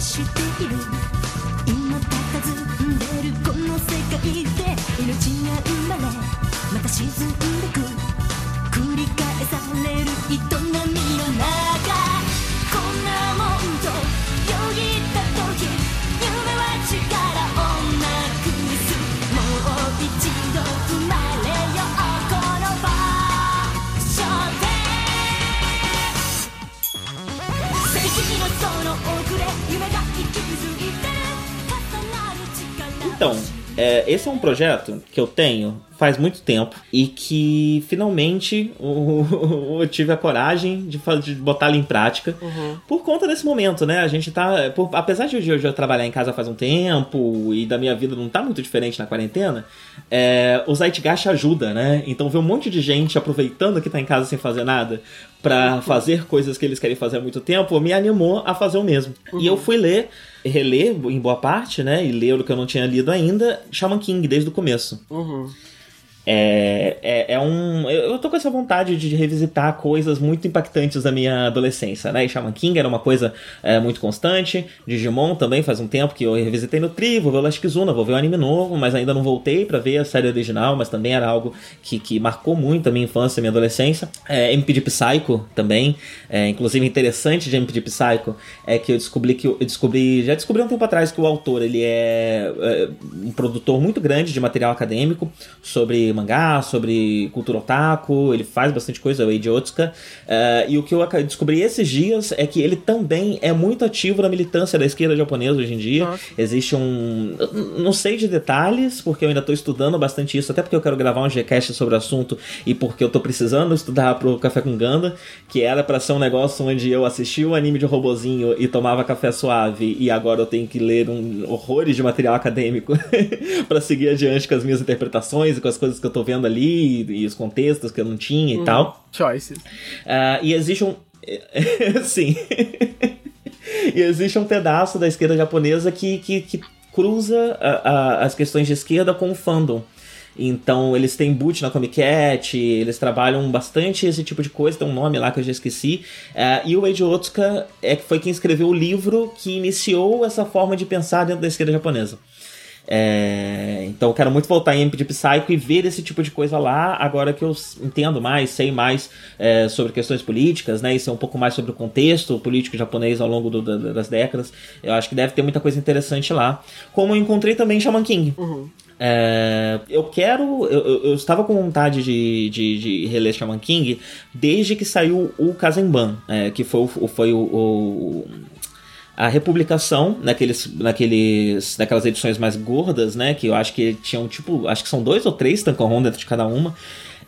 している。今佇んでるこの世界で命が生まれまた沈んでく。繰り返される営み Então, é, esse é um projeto que eu tenho faz muito tempo e que finalmente eu tive a coragem de, de botá-lo em prática uhum. por conta desse momento, né? A gente tá. Por, apesar de eu já trabalhar em casa faz um tempo e da minha vida não tá muito diferente na quarentena, é, o Zeitgeist ajuda, né? Então ver um monte de gente aproveitando que tá em casa sem fazer nada para fazer coisas que eles querem fazer há muito tempo me animou a fazer o mesmo. Uhum. E eu fui ler reler em boa parte, né? E ler o que eu não tinha lido ainda, Shaman King desde o começo. Uhum. É, é, é, um. Eu tô com essa vontade de revisitar coisas muito impactantes da minha adolescência, né? E Shaman King era uma coisa é, muito constante. Digimon também faz um tempo que eu revisitei no Tri, vou ver o Last Kizuna, vou ver o anime novo, mas ainda não voltei para ver a série original, mas também era algo que, que marcou muito a minha infância e minha adolescência. É, MP de Psycho também. É, inclusive, interessante de MP de Psycho é que eu descobri que eu descobri. Já descobri um tempo atrás que o autor ele é, é um produtor muito grande de material acadêmico sobre mangá, sobre cultura otaku, ele faz bastante coisa, o Eiji Otsuka. Uh, e o que eu descobri esses dias é que ele também é muito ativo na militância da esquerda japonesa hoje em dia. Nossa. Existe um. Não sei de detalhes, porque eu ainda estou estudando bastante isso, até porque eu quero gravar um Gcast sobre o assunto e porque eu estou precisando estudar pro Café com Ganda, que era para ser um negócio onde eu assistia o anime de robozinho e tomava café suave, e agora eu tenho que ler um horrores de material acadêmico para seguir adiante com as minhas interpretações e com as coisas que eu tô vendo ali e os contextos que eu não tinha e uhum. tal. Choices. Uh, e existe um. Sim. e existe um pedaço da esquerda japonesa que, que, que cruza a, a, as questões de esquerda com o fandom. Então eles têm boot na Comic Cat, eles trabalham bastante esse tipo de coisa, tem um nome lá que eu já esqueci. Uh, e o Eiji Otsuka é, foi quem escreveu o livro que iniciou essa forma de pensar dentro da esquerda japonesa. É, então eu quero muito voltar em MP Psycho e ver esse tipo de coisa lá, agora que eu entendo mais, sei mais é, sobre questões políticas, né? E sei um pouco mais sobre o contexto político japonês ao longo do, das décadas. Eu acho que deve ter muita coisa interessante lá. Como eu encontrei também Shaman King. Uhum. É, eu quero. Eu, eu, estava com vontade de, de, de, reler Shaman King desde que saiu o Kazemban, é, que foi, foi o, o a republicação naqueles, naqueles, naquelas edições mais gordas, né? Que eu acho que tinham tipo, acho que são dois ou três Tankohon dentro de cada uma.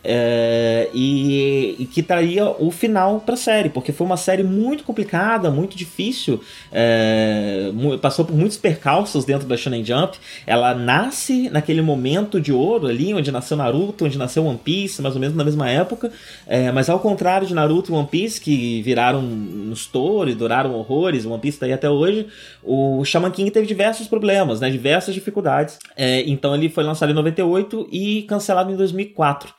É, e, e, que traria o final para a série, porque foi uma série muito complicada, muito difícil, é, passou por muitos percalços dentro da Shonen Jump. Ela nasce naquele momento de ouro ali, onde nasceu Naruto, onde nasceu One Piece, mais ou menos na mesma época, é, mas ao contrário de Naruto e One Piece, que viraram um estouro e duraram horrores, One Piece está aí até hoje, o Shaman King teve diversos problemas, né, diversas dificuldades. É, então ele foi lançado em 98 e cancelado em 2004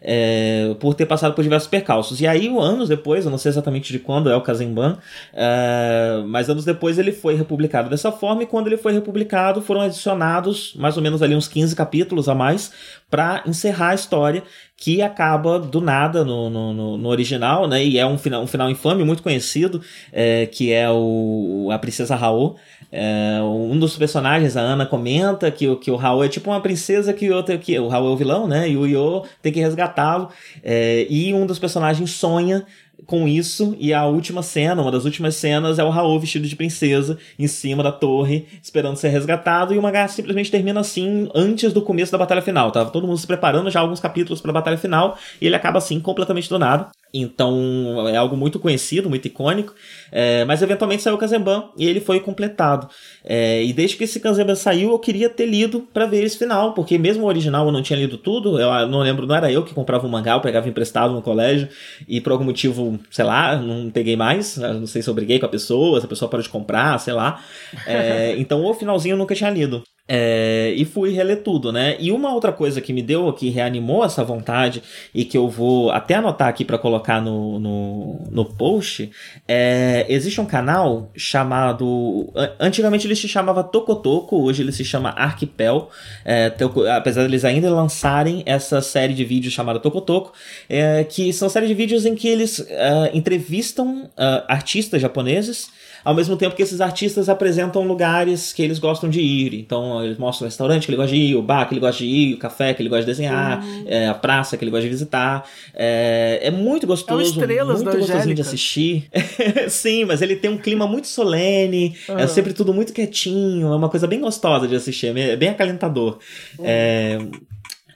é, por ter passado por diversos percalços. E aí, anos depois, eu não sei exatamente de quando é o Kazemban, é, mas anos depois ele foi republicado dessa forma, e quando ele foi republicado foram adicionados mais ou menos ali uns 15 capítulos a mais para encerrar a história, que acaba do nada no, no, no original, né? E é um final, um final infame muito conhecido, é, que é o, a Princesa Raul. É, um dos personagens, a Ana, comenta que, que o Raul é tipo uma princesa que, outro, que o Raul é o vilão, né? E o Yo tem que resgatá-lo. É, e um dos personagens sonha com isso, e a última cena, uma das últimas cenas, é o Raul vestido de princesa em cima da torre, esperando ser resgatado, e o mangá simplesmente termina assim antes do começo da batalha final. Tava todo mundo se preparando já alguns capítulos para a batalha final, e ele acaba assim completamente do nada. Então é algo muito conhecido, muito icônico. É, mas eventualmente saiu o Kazemban e ele foi completado. É, e desde que esse Kazemban saiu, eu queria ter lido para ver esse final, porque mesmo o original eu não tinha lido tudo. Eu não lembro, não era eu que comprava o mangá, eu pegava emprestado no colégio e por algum motivo, sei lá, não peguei mais. Não sei se eu briguei com a pessoa, se a pessoa parou de comprar, sei lá. É, então o finalzinho eu nunca tinha lido. É, e fui reler tudo, né? E uma outra coisa que me deu, que reanimou essa vontade e que eu vou até anotar aqui para colocar no, no, no post, é, existe um canal chamado. Antigamente ele se chamava Tocotoco, hoje ele se chama Arquipel. É, apesar deles ainda lançarem essa série de vídeos chamada Tocotoco, é, que são séries de vídeos em que eles é, entrevistam é, artistas japoneses ao mesmo tempo que esses artistas apresentam lugares que eles gostam de ir. Então, eles mostram o restaurante que ele gosta de ir, o bar que ele gosta de ir, o café que ele gosta de desenhar, uhum. é, a praça que ele gosta de visitar. É, é muito gostoso, é muito gostosinho de assistir. Sim, mas ele tem um clima muito solene, uhum. é sempre tudo muito quietinho, é uma coisa bem gostosa de assistir, é bem acalentador. Uhum. É,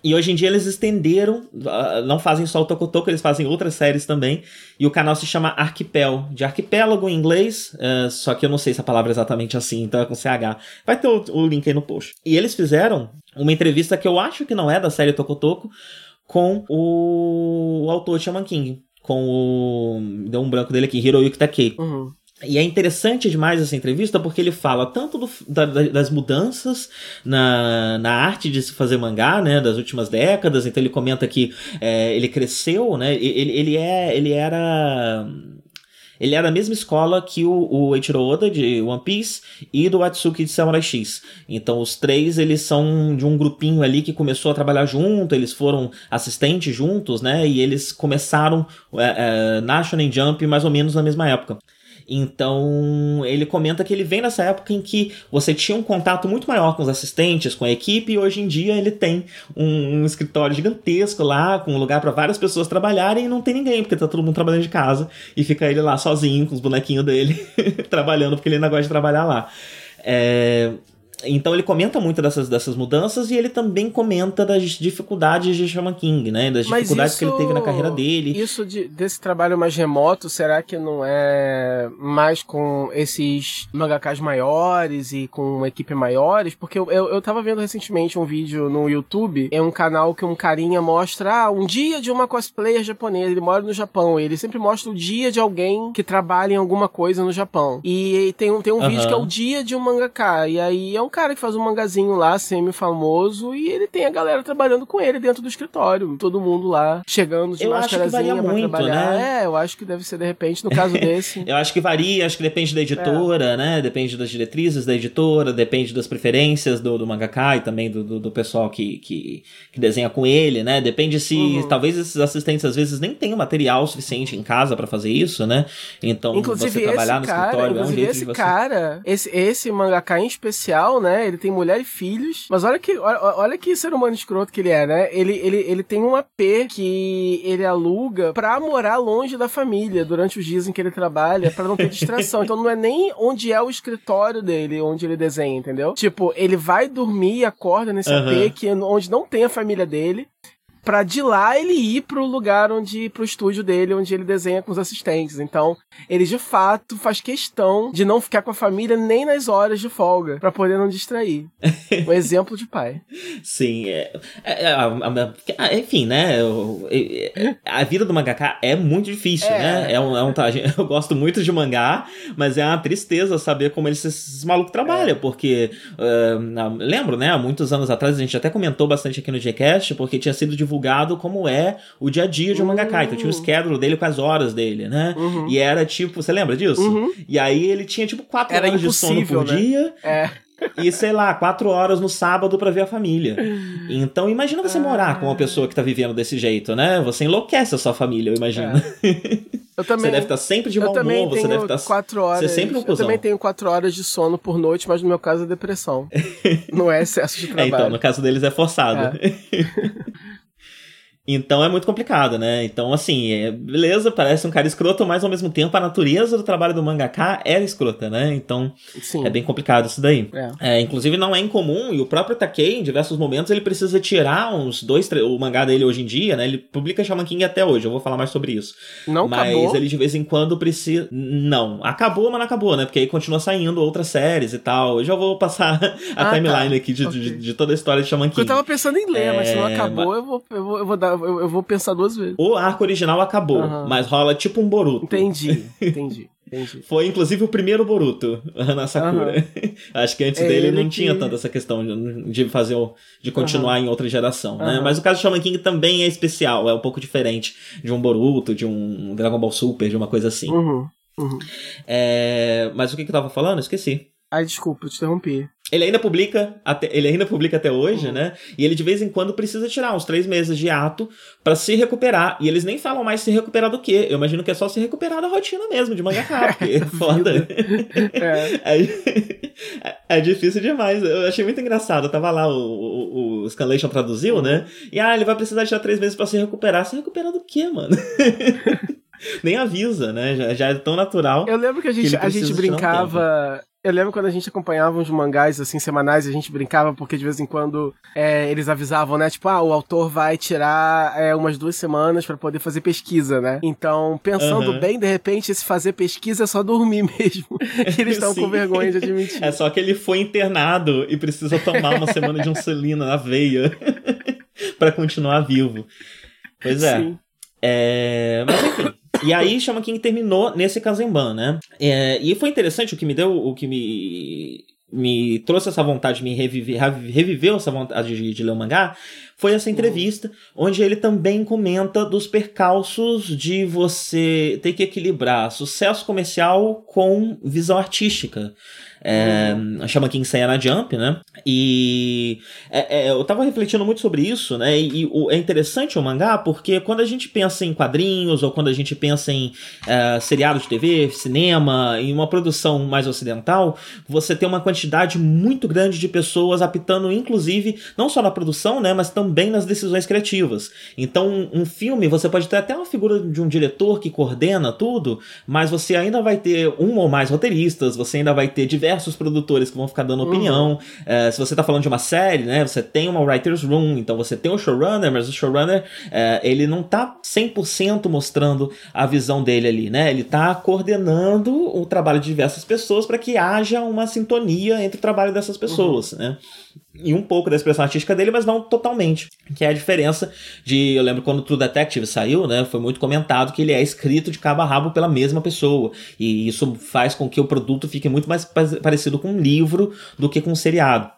e hoje em dia eles estenderam, ah, não fazem só o Tocotoco, eles fazem outras séries também. E o canal se chama Arquipel, de arquipélago em inglês, uh, só que eu não sei se a palavra é exatamente assim, então é com CH. Vai ter o, o, link aí no post. E eles fizeram uma entrevista que eu acho que não é da série Tocotoco, com o, o autor Shaman King. Com o. Deu um branco dele aqui, Hiroyuki Takei. Uhum. E é interessante demais essa entrevista porque ele fala tanto do, da, das mudanças na, na arte de se fazer mangá, né, das últimas décadas. Então ele comenta que é, ele cresceu, né, ele, ele, é, ele era ele era da mesma escola que o, o Eiichiro Oda de One Piece e do Atsuki de Samurai X. Então os três eles são de um grupinho ali que começou a trabalhar junto, eles foram assistentes juntos, né? E eles começaram é, é, na Shonen Jump mais ou menos na mesma época. Então, ele comenta que ele vem nessa época em que você tinha um contato muito maior com os assistentes, com a equipe, e hoje em dia ele tem um, um escritório gigantesco lá, com um lugar para várias pessoas trabalharem e não tem ninguém, porque tá todo mundo trabalhando de casa, e fica ele lá sozinho com os bonequinhos dele, trabalhando, porque ele ainda gosta de trabalhar lá. É, então ele comenta muito dessas, dessas mudanças e ele também comenta das dificuldades de Shaman King, né? Das dificuldades isso, que ele teve na carreira dele. Isso de, desse trabalho mais remoto, será que não é mais com esses mangakas maiores e com uma equipe maiores? Porque eu, eu, eu tava vendo recentemente um vídeo no YouTube, é um canal que um carinha mostra ah, um dia de uma cosplayer japonesa, ele mora no Japão, ele sempre mostra o dia de alguém que trabalha em alguma coisa no Japão. E tem um, tem um uhum. vídeo que é o dia de um mangaka, e aí é um cara que faz um mangazinho lá, semi-famoso, e ele tem a galera trabalhando com ele dentro do escritório. Todo mundo lá chegando de máscarazinha pra muito, trabalhar. Né? É, eu acho que deve ser de repente, no caso desse. eu acho que varia, acho que depende da editora, é. né? Depende das diretrizes da editora, depende das preferências do, do mangaka e também do, do, do pessoal que, que, que, desenha com ele, né? Depende se uhum. talvez esses assistentes às vezes nem tenham material suficiente em casa para fazer isso, né? Então, inclusive, você trabalhar no cara, escritório é um jeito esse de você... cara, esse, esse mangaka em especial, né? Ele tem mulher e filhos. Mas olha que, olha, olha que ser humano escroto que ele é, né? Ele, ele, ele tem um AP que ele aluga pra morar longe da família durante os dias em que ele trabalha, para não ter distração. então não é nem onde é o escritório dele, onde ele desenha, entendeu? Tipo, ele vai dormir e acorda nesse uhum. AP que, onde não tem a família dele para de lá ele ir pro lugar onde pro estúdio dele, onde ele desenha com os assistentes. Então, ele de fato faz questão de não ficar com a família nem nas horas de folga, para poder não distrair. um exemplo de pai. Sim, é, é, é, enfim, né? A vida do mangaka é muito difícil, é. né? É um, é um, eu gosto muito de mangá, mas é uma tristeza saber como eles, esses malucos trabalham, porque uh, lembro, né? Há muitos anos atrás a gente até comentou bastante aqui no Gcast, porque tinha sido divulgado divulgado como é o dia a dia de um uhum. mangaka. Então tinha o schedule dele com as horas dele, né? Uhum. E era tipo, você lembra disso? Uhum. E aí ele tinha tipo quatro era horas de sono por né? dia. É. e sei lá, quatro horas no sábado para ver a família. Então imagina você morar com uma pessoa que tá vivendo desse jeito, né? Você enlouquece a sua família, eu imagino. É. Eu também, você deve estar sempre de mau humor, você deve estar quatro horas. Você sempre um Eu também tenho quatro horas de sono por noite, mas no meu caso é depressão. Não é excesso de trabalho. É, então, no caso deles é forçado. É. Então é muito complicado, né? Então, assim, é, beleza, parece um cara escroto, mas ao mesmo tempo a natureza do trabalho do mangaka era escrota, né? Então Sim. é bem complicado isso daí. É. É, inclusive não é incomum, e o próprio Takei, em diversos momentos, ele precisa tirar uns dois, três, o mangá dele hoje em dia, né? Ele publica Shaman King até hoje, eu vou falar mais sobre isso. Não mas acabou? ele de vez em quando precisa. Não, acabou, mas não acabou, né? Porque aí continua saindo outras séries e tal. Eu já vou passar a ah, tá. timeline tá. aqui de, okay. de, de, toda a história de Shaman King. Eu tava pensando em ler, mas se não é, acabou, mas... eu, vou, eu, vou, eu vou dar eu, eu, vou pensar duas vezes. O arco original acabou, uhum. mas rola tipo um Boruto. Entendi, entendi. Entendi. Foi inclusive o primeiro Boruto na Sakura. Uhum. Acho que antes é dele não que... tinha tanta essa questão de fazer de continuar uhum. em outra geração, né? Mas o caso do Shaman King também é especial, é um pouco diferente de um Boruto, de um Dragon Ball Super, de uma coisa assim. Uhum. Uhum. É... Mas o que, que eu tava falando? Esqueci. Ai, desculpa, eu te interrompi. Ele ainda publica, até, ele ainda publica até hoje, uhum. né? E ele de vez em quando precisa tirar uns três meses de ato para se recuperar. E eles nem falam mais se recuperar do que. Eu imagino que é só se recuperar da rotina mesmo, de mangaka, porque é foda. é. é. É, difícil demais. Eu achei muito engraçado. Eu tava lá, o, o, o Scanlation traduziu, né? E ah, ele vai precisar tirar três meses para se recuperar. Se recuperar do que, mano? nem avisa, né? Já, já, é tão natural. Eu lembro que a gente, que a gente brincava. Eu lembro quando a gente acompanhava uns mangás, assim, semanais, a gente brincava, porque de vez em quando é, eles avisavam, né? Tipo, ah, o autor vai tirar é, umas duas semanas para poder fazer pesquisa, né? Então, pensando uhum. bem, de repente, esse fazer pesquisa é só dormir mesmo. que eles estão com vergonha de admitir. É só que ele foi internado e precisa tomar uma semana de insulina na veia para continuar vivo. Pois é. É... Mas enfim. E aí Shaman King terminou nesse Kazemban, né? É, e foi interessante o que me deu, o que me me trouxe essa vontade de me reviver, reviveu essa vontade de, de ler o mangá, foi essa entrevista, uhum. onde ele também comenta dos percalços de você ter que equilibrar sucesso comercial com visão artística é, chama King na Jump, né? E é, é, eu tava refletindo muito sobre isso, né? E, e o, é interessante o mangá porque quando a gente pensa em quadrinhos ou quando a gente pensa em é, seriados de TV, cinema, em uma produção mais ocidental, você tem uma quantidade muito grande de pessoas apitando, inclusive, não só na produção, né? Mas também nas decisões criativas. Então, um filme, você pode ter até uma figura de um diretor que coordena tudo, mas você ainda vai ter um ou mais roteiristas, você ainda vai ter diversos diversos produtores que vão ficar dando opinião. Uhum. É, se você tá falando de uma série, né, você tem uma writer's room, então você tem o showrunner, mas o showrunner, é, ele não tá 100% mostrando a visão dele ali, né? Ele tá coordenando o trabalho de diversas pessoas para que haja uma sintonia entre o trabalho dessas pessoas, uhum. né? E um pouco da expressão artística dele, mas não totalmente. Que é a diferença de. Eu lembro quando o True Detective saiu, né? Foi muito comentado que ele é escrito de cabo a rabo pela mesma pessoa. E isso faz com que o produto fique muito mais parecido com um livro do que com um seriado.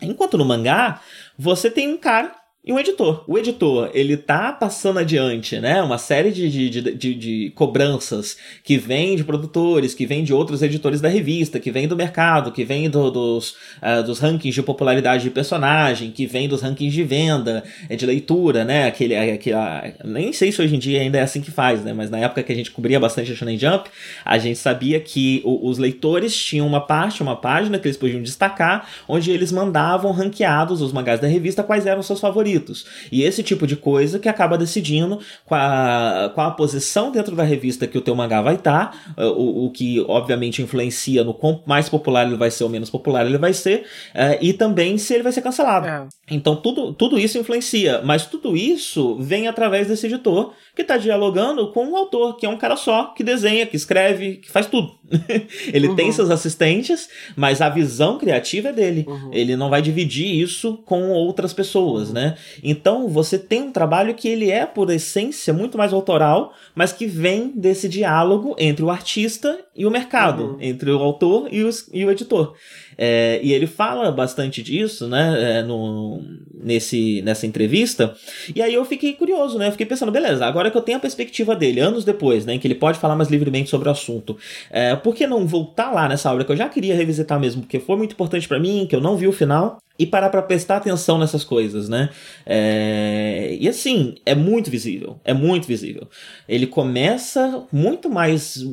Enquanto no mangá, você tem um cara e um editor. O editor, ele tá passando adiante, né? Uma série de, de, de, de, cobranças que vem de produtores, que vem de outros editores da revista, que vem do mercado, que vem do, dos, uh, dos rankings de popularidade de personagem, que vem dos rankings de venda, é de leitura, né? Aquele, aquele, nem sei se hoje em dia ainda é assim que faz, né? Mas na época que a gente cobria bastante a Shonen Jump, a gente sabia que o, os leitores tinham uma parte, uma página que eles podiam destacar, onde eles mandavam ranqueados os mangás da revista quais eram seus favoritos favoritos. E esse tipo de coisa que acaba decidindo com a, com a posição dentro da revista que o teu mangá vai estar, tá, o, o que obviamente influencia no quanto mais popular ele vai ser ou menos popular ele vai ser, uh, e também se ele vai ser cancelado. É. Então tudo, tudo isso influencia, mas tudo isso vem através desse editor que está dialogando com o autor, que é um cara só, que desenha, que escreve, que faz tudo. ele uhum. tem seus assistentes, mas a visão criativa é dele. Uhum. Ele não vai dividir isso com outras pessoas, né? Então você tem um trabalho que ele é, por essência, muito mais autoral, mas que vem desse diálogo entre o artista e o mercado, uhum. entre o autor e, os, e o editor. É, e ele fala bastante disso, né, é, no, nesse, nessa entrevista. E aí eu fiquei curioso, né? Eu fiquei pensando, beleza, agora que eu tenho a perspectiva dele, anos depois, né, em que ele pode falar mais livremente sobre o assunto, é, por que não voltar lá nessa obra que eu já queria revisitar mesmo, porque foi muito importante para mim, que eu não vi o final, e parar para prestar atenção nessas coisas, né? É... E assim, é muito visível, é muito visível. Ele começa muito mais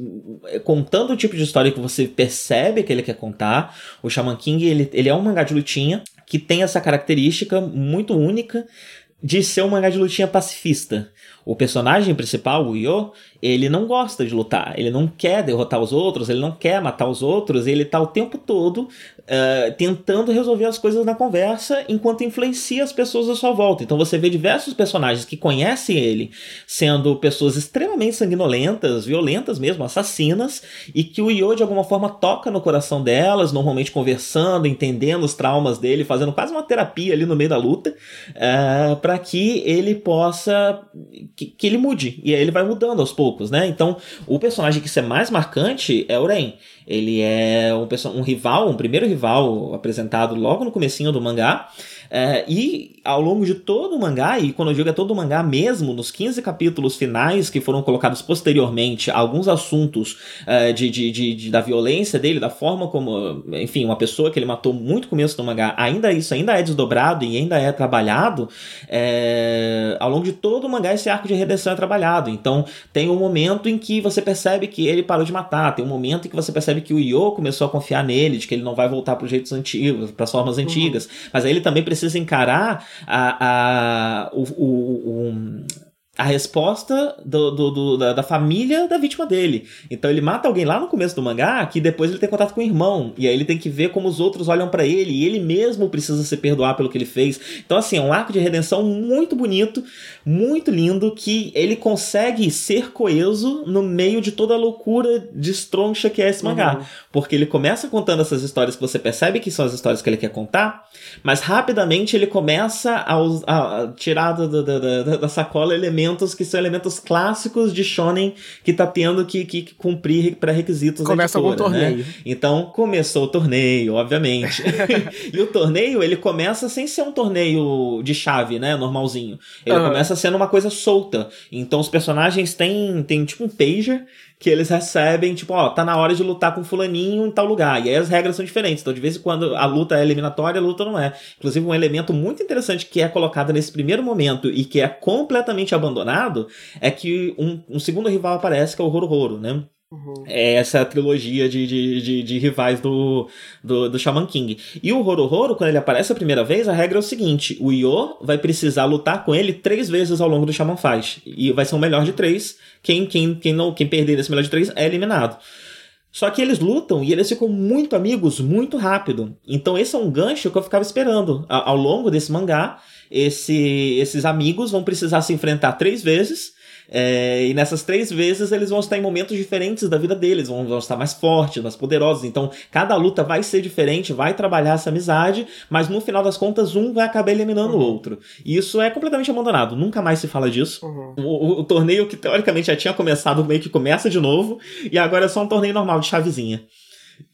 é, contando o tipo de história que você percebe que ele quer contar. O Shaman King, ele, ele é um mangá de lutinha que tem essa característica muito única de ser um mangá de lutinha pacifista. O personagem principal, o Yo, ele não gosta de lutar, ele não quer derrotar os outros, ele não quer matar os outros, ele tá o tempo todo uh, tentando resolver as coisas na conversa enquanto influencia as pessoas à sua volta. Então você vê diversos personagens que conhecem ele sendo pessoas extremamente sanguinolentas, violentas mesmo, assassinas, e que o Yo de alguma forma toca no coração delas, normalmente conversando, entendendo os traumas dele, fazendo quase uma terapia ali no meio da luta, uh, para que ele possa. Que, que ele mude. E aí ele vai mudando aos poucos né? Então, o personagem que é mais marcante é o Ren. Ele é um, um rival, um primeiro rival apresentado logo no comecinho do mangá. É, e ao longo de todo o mangá, e quando eu digo é todo o mangá mesmo, nos 15 capítulos finais que foram colocados posteriormente, alguns assuntos é, de, de, de, de, da violência dele, da forma como, enfim, uma pessoa que ele matou muito no começo do mangá, ainda isso ainda é desdobrado e ainda é trabalhado, é, ao longo de todo o mangá esse arco de redenção é trabalhado. Então tem um momento em que você percebe que ele parou de matar, tem um momento em que você percebe que o Yo começou a confiar nele, de que ele não vai voltar para os jeitos antigos, para as formas uhum. antigas, mas aí ele também precisa precisa encarar a, a, o, o, o a resposta do, do, do da, da, família da vítima dele. Então ele mata alguém lá no começo do mangá que depois ele tem contato com o irmão. E aí ele tem que ver como os outros olham para ele. E ele mesmo precisa se perdoar pelo que ele fez. Então, assim, é um arco de redenção muito bonito, muito lindo, que ele consegue ser coeso no meio de toda a loucura de estroncha que é esse mangá. Uhum. Porque ele começa contando essas histórias que você percebe que são as histórias que ele quer contar, mas rapidamente ele começa a, a, a tirar da, da, da, da sacola elementos elementos que são elementos clássicos de shonen que tá tendo que, que, que cumprir pré-requisitos Começa com o torneio. Né? Então, começou o torneio, obviamente. e o torneio, ele começa sem ser um torneio de chave, né, normalzinho. Ele uhum. começa sendo uma coisa solta. Então, os personagens têm, têm tipo um pager que eles recebem, tipo, ó, tá na hora de lutar com fulaninho em tal lugar. E aí as regras são diferentes. Então, de vez em quando a luta é eliminatória, a luta não é. Inclusive, um elemento muito interessante que é colocado nesse primeiro momento e que é completamente abandonado é que um, um segundo rival aparece, que é o Roro né? Uhum. É essa trilogia de, de, de, de, rivais do, do, do Shaman King. E o Horo quando ele aparece a primeira vez, a regra é o seguinte: o Io vai precisar lutar com ele três vezes ao longo do Shaman Fight. E vai ser um melhor de três. Quem, quem, quem, não, quem perder nesse melhor de três é eliminado. Só que eles lutam e eles ficam muito amigos muito rápido. Então esse é um gancho que eu ficava esperando. Ao longo desse mangá, esse, esses amigos vão precisar se enfrentar três vezes é, e nessas três vezes eles vão estar em momentos diferentes da vida deles, vão, vão estar mais fortes, mais poderosos. Então cada luta vai ser diferente, vai trabalhar essa amizade, mas no final das contas um vai acabar eliminando uhum. o outro. E isso é completamente abandonado, nunca mais se fala disso. Uhum. O, o, o, torneio que teoricamente já tinha começado meio que começa de novo, e agora é só um torneio normal de chavezinha.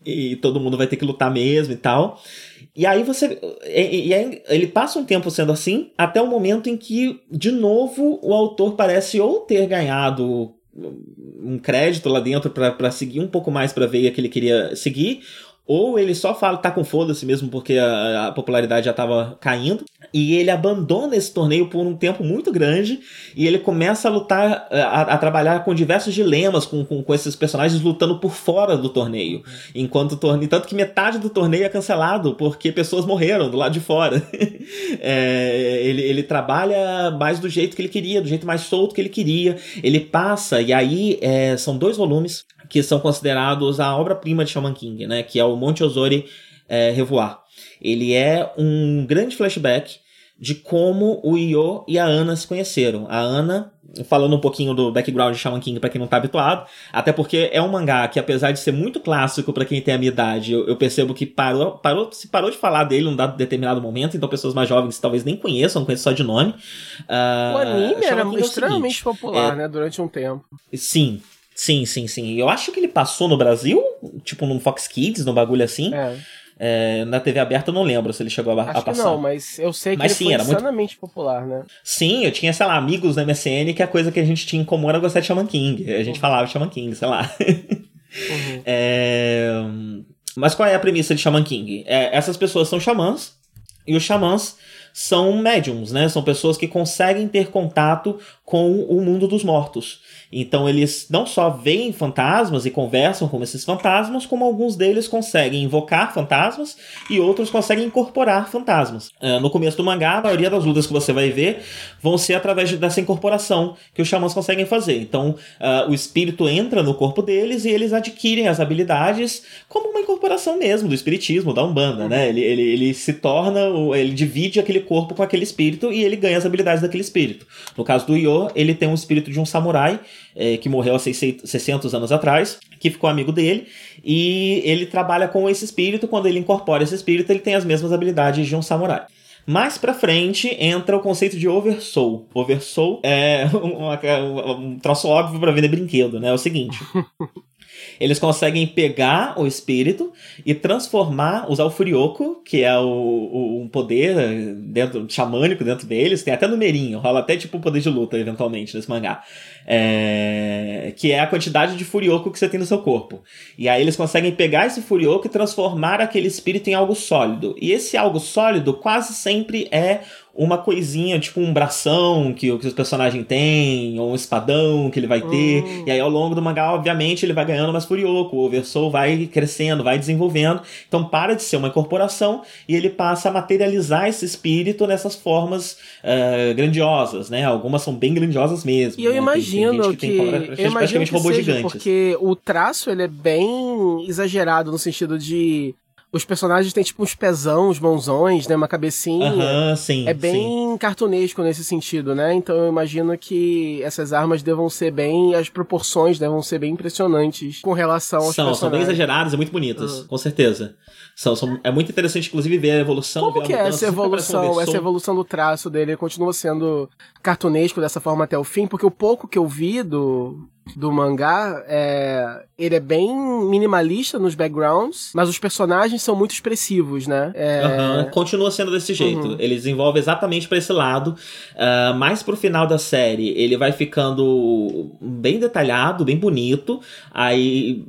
E todo mundo vai ter que lutar mesmo e tal. E aí você. E, e aí ele passa um tempo sendo assim, até o momento em que, de novo, o autor parece ou ter ganhado um crédito lá dentro para seguir um pouco mais para ver que ele queria seguir, ou ele só fala tá com foda-se mesmo porque a, a, popularidade já tava caindo. E ele abandona esse torneio por um tempo muito grande. E ele começa a lutar, a, a trabalhar com diversos dilemas, com, com, com, esses personagens lutando por fora do torneio. Enquanto o torneio. Tanto que metade do torneio é cancelado porque pessoas morreram do lado de fora. é, ele, ele trabalha mais do jeito que ele queria, do jeito mais solto que ele queria. Ele passa, e aí é, são dois volumes que são considerados a obra-prima de Shaman King, né? Que é o Monte Ozori é, Revoar. Ele é um grande flashback de como o Io e a Ana se conheceram. A Ana, falando um pouquinho do background de Shaman King para quem não tá habituado, até porque é um mangá que apesar de ser muito clássico para quem tem a minha idade, eu, eu, percebo que parou, parou, se parou de falar dele num dado determinado momento, então pessoas mais jovens talvez nem conheçam, conheçam só de nome. Uh, o anime era é extremamente popular, é, né, durante um tempo. Sim, sim, sim, sim. Eu acho que ele passou no Brasil, tipo no Fox Kids, no bagulho assim. É. É, na TV aberta eu não lembro se ele chegou a, Acho a passar. não, mas eu sei que mas, ele sim, foi era extremamente muito... popular, né? Sim, eu tinha, sei lá, amigos na MSN que a coisa que a gente tinha em comum era gostar de Shaman King. A gente uhum. falava Shaman King, sei lá. Uhum. É... Mas qual é a premissa de Shaman King? É, essas pessoas são xamãs, e os xamãs são médiums, né? São pessoas que conseguem ter contato com o mundo dos mortos. Então eles não só veem fantasmas e conversam com esses fantasmas, como alguns deles conseguem invocar fantasmas e outros conseguem incorporar fantasmas. Uh, no começo do mangá, a maioria das lutas que você vai ver vão ser através dessa incorporação que os xamãs conseguem fazer. Então uh, o espírito entra no corpo deles e eles adquirem as habilidades como uma incorporação mesmo do espiritismo, da Umbanda, né? Ele, ele, ele se torna, ele divide aquele corpo com aquele espírito e ele ganha as habilidades daquele espírito. No caso do Yo, ele tem um espírito de um samurai é, que morreu há 600 anos atrás, que ficou amigo dele, e ele trabalha com esse espírito. Quando ele incorpora esse espírito, ele tem as mesmas habilidades de um samurai. Mais pra frente entra o conceito de oversoul. Oversoul é um, um troço óbvio para vender brinquedo, né? É o seguinte. Eles conseguem pegar o espírito e transformar, usar o Furioco, que é o, o, um poder dentro, xamânico dentro deles, tem até numerinho, rola até tipo poder de luta, eventualmente, nesse mangá. É, que é a quantidade de Furioco que você tem no seu corpo. E aí eles conseguem pegar esse Furioco e transformar aquele espírito em algo sólido. E esse algo sólido quase sempre é uma coisinha, tipo um bração que, que os personagens têm, ou um espadão que ele vai ter. Hum. E aí, ao longo do mangá, obviamente, ele vai ganhando mais Furioco. O Oversoul vai crescendo, vai desenvolvendo. Então, para de ser uma incorporação e ele passa a materializar esse espírito nessas formas uh, grandiosas, né? Algumas são bem grandiosas mesmo. E eu né? imagino tem, tem que. que tem, eu imagino que seja, gigantes. Porque o traço ele é bem exagerado no sentido de os personagens têm tipo uns pezão, uns mãozões, né? Uma cabecinha. Aham, sim. É bem sim. cartunesco nesse sentido, né? Então eu imagino que essas armas devam ser bem. As proporções devam ser bem impressionantes com relação aos são, personagens. São bem exageradas e muito bonitas, uhum. com certeza. São, são, é muito interessante, inclusive, ver a evolução. Como que é essa evolução? Essa evolução do traço dele continua sendo cartunesco dessa forma até o fim? Porque o pouco que eu vi do, do mangá, é, ele é bem minimalista nos backgrounds, mas os personagens são muito expressivos, né? É... Uhum, continua sendo desse jeito. Uhum. Ele desenvolve exatamente para esse lado. Uh, mais pro final da série, ele vai ficando bem detalhado, bem bonito. Aí,